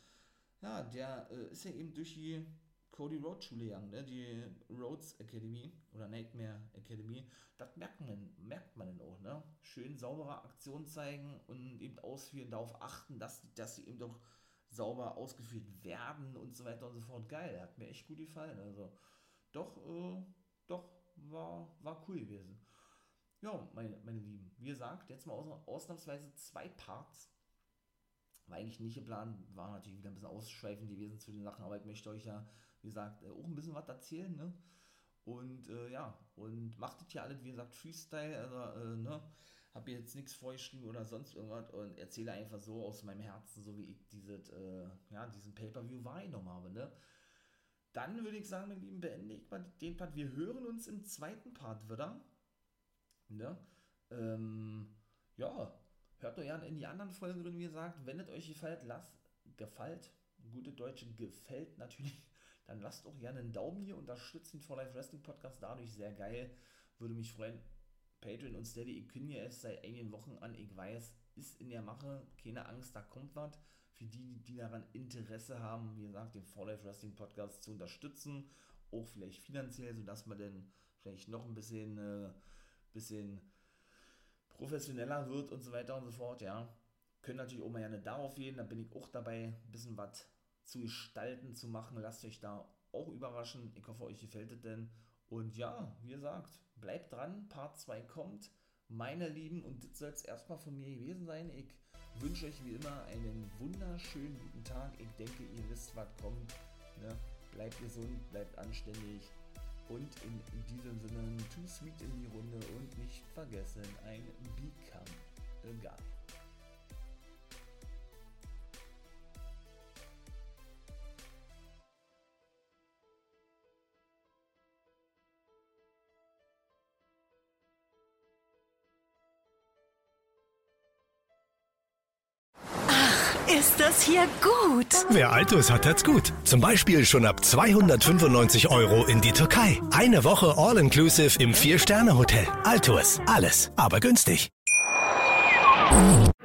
Ja, der äh, ist ja eben durch die Cody Rhodes Schule gegangen, ne? die Rhodes Academy oder Nightmare Academy, das merkt man, merkt man dann auch, ne? Schön saubere Aktion zeigen und eben ausführen, darauf achten, dass, dass sie eben doch sauber ausgeführt werden und so weiter und so fort. Geil, hat mir echt gut gefallen. Also, doch, äh, doch, war, war cool gewesen. Ja, meine, meine Lieben, wie gesagt, jetzt mal aus, ausnahmsweise zwei Parts. War eigentlich nicht geplant, war natürlich wieder ein bisschen ausschweifend gewesen zu den Sachen, aber ich möchte euch ja wie gesagt, äh, auch ein bisschen was erzählen, ne? Und äh, ja, und macht das ja alles, wie gesagt, Freestyle, also, äh, ne? Habe jetzt nichts vorgeschrieben oder sonst irgendwas und erzähle einfach so aus meinem Herzen, so wie ich dieses, äh, ja, diesen Pay-Per-View wahrgenommen habe, ne? Dann würde ich sagen, meine Lieben, beende ich mal den Part. Wir hören uns im zweiten Part wieder. Ne? Ähm, ja, hört euch gerne in die anderen Folgen drin, wie gesagt. Wenn es euch gefällt, lasst, gefällt, gute Deutsche gefällt natürlich, dann lasst doch gerne einen Daumen hier, unterstützt den For Life Wrestling Podcast dadurch sehr geil. Würde mich freuen. Patreon und Steady, ich kündige es seit einigen Wochen an, ich weiß, ist in der Mache, keine Angst, da kommt was. Für die, die daran Interesse haben, wie gesagt, den For Life Wrestling Podcast zu unterstützen, auch vielleicht finanziell, sodass man dann vielleicht noch ein bisschen, äh, bisschen professioneller wird und so weiter und so fort, ja. Können natürlich auch mal gerne darauf gehen, da bin ich auch dabei, ein bisschen was zu gestalten, zu machen. Lasst euch da auch überraschen. Ich hoffe, euch gefällt es denn. Und ja, wie gesagt, bleibt dran. Part 2 kommt. Meine Lieben, und das soll es erstmal von mir gewesen sein. Ich wünsche euch wie immer einen wunderschönen guten Tag. Ich denke, ihr wisst, was kommt. Ne? Bleibt gesund, bleibt anständig. Und in, in diesem Sinne, too sweet in die Runde und nicht vergessen, ein Become a Guy. Ist das hier gut? Wer Altus hat, hat's gut. Zum Beispiel schon ab 295 Euro in die Türkei. Eine Woche All-Inclusive im Vier-Sterne-Hotel. Altus. Alles, aber günstig.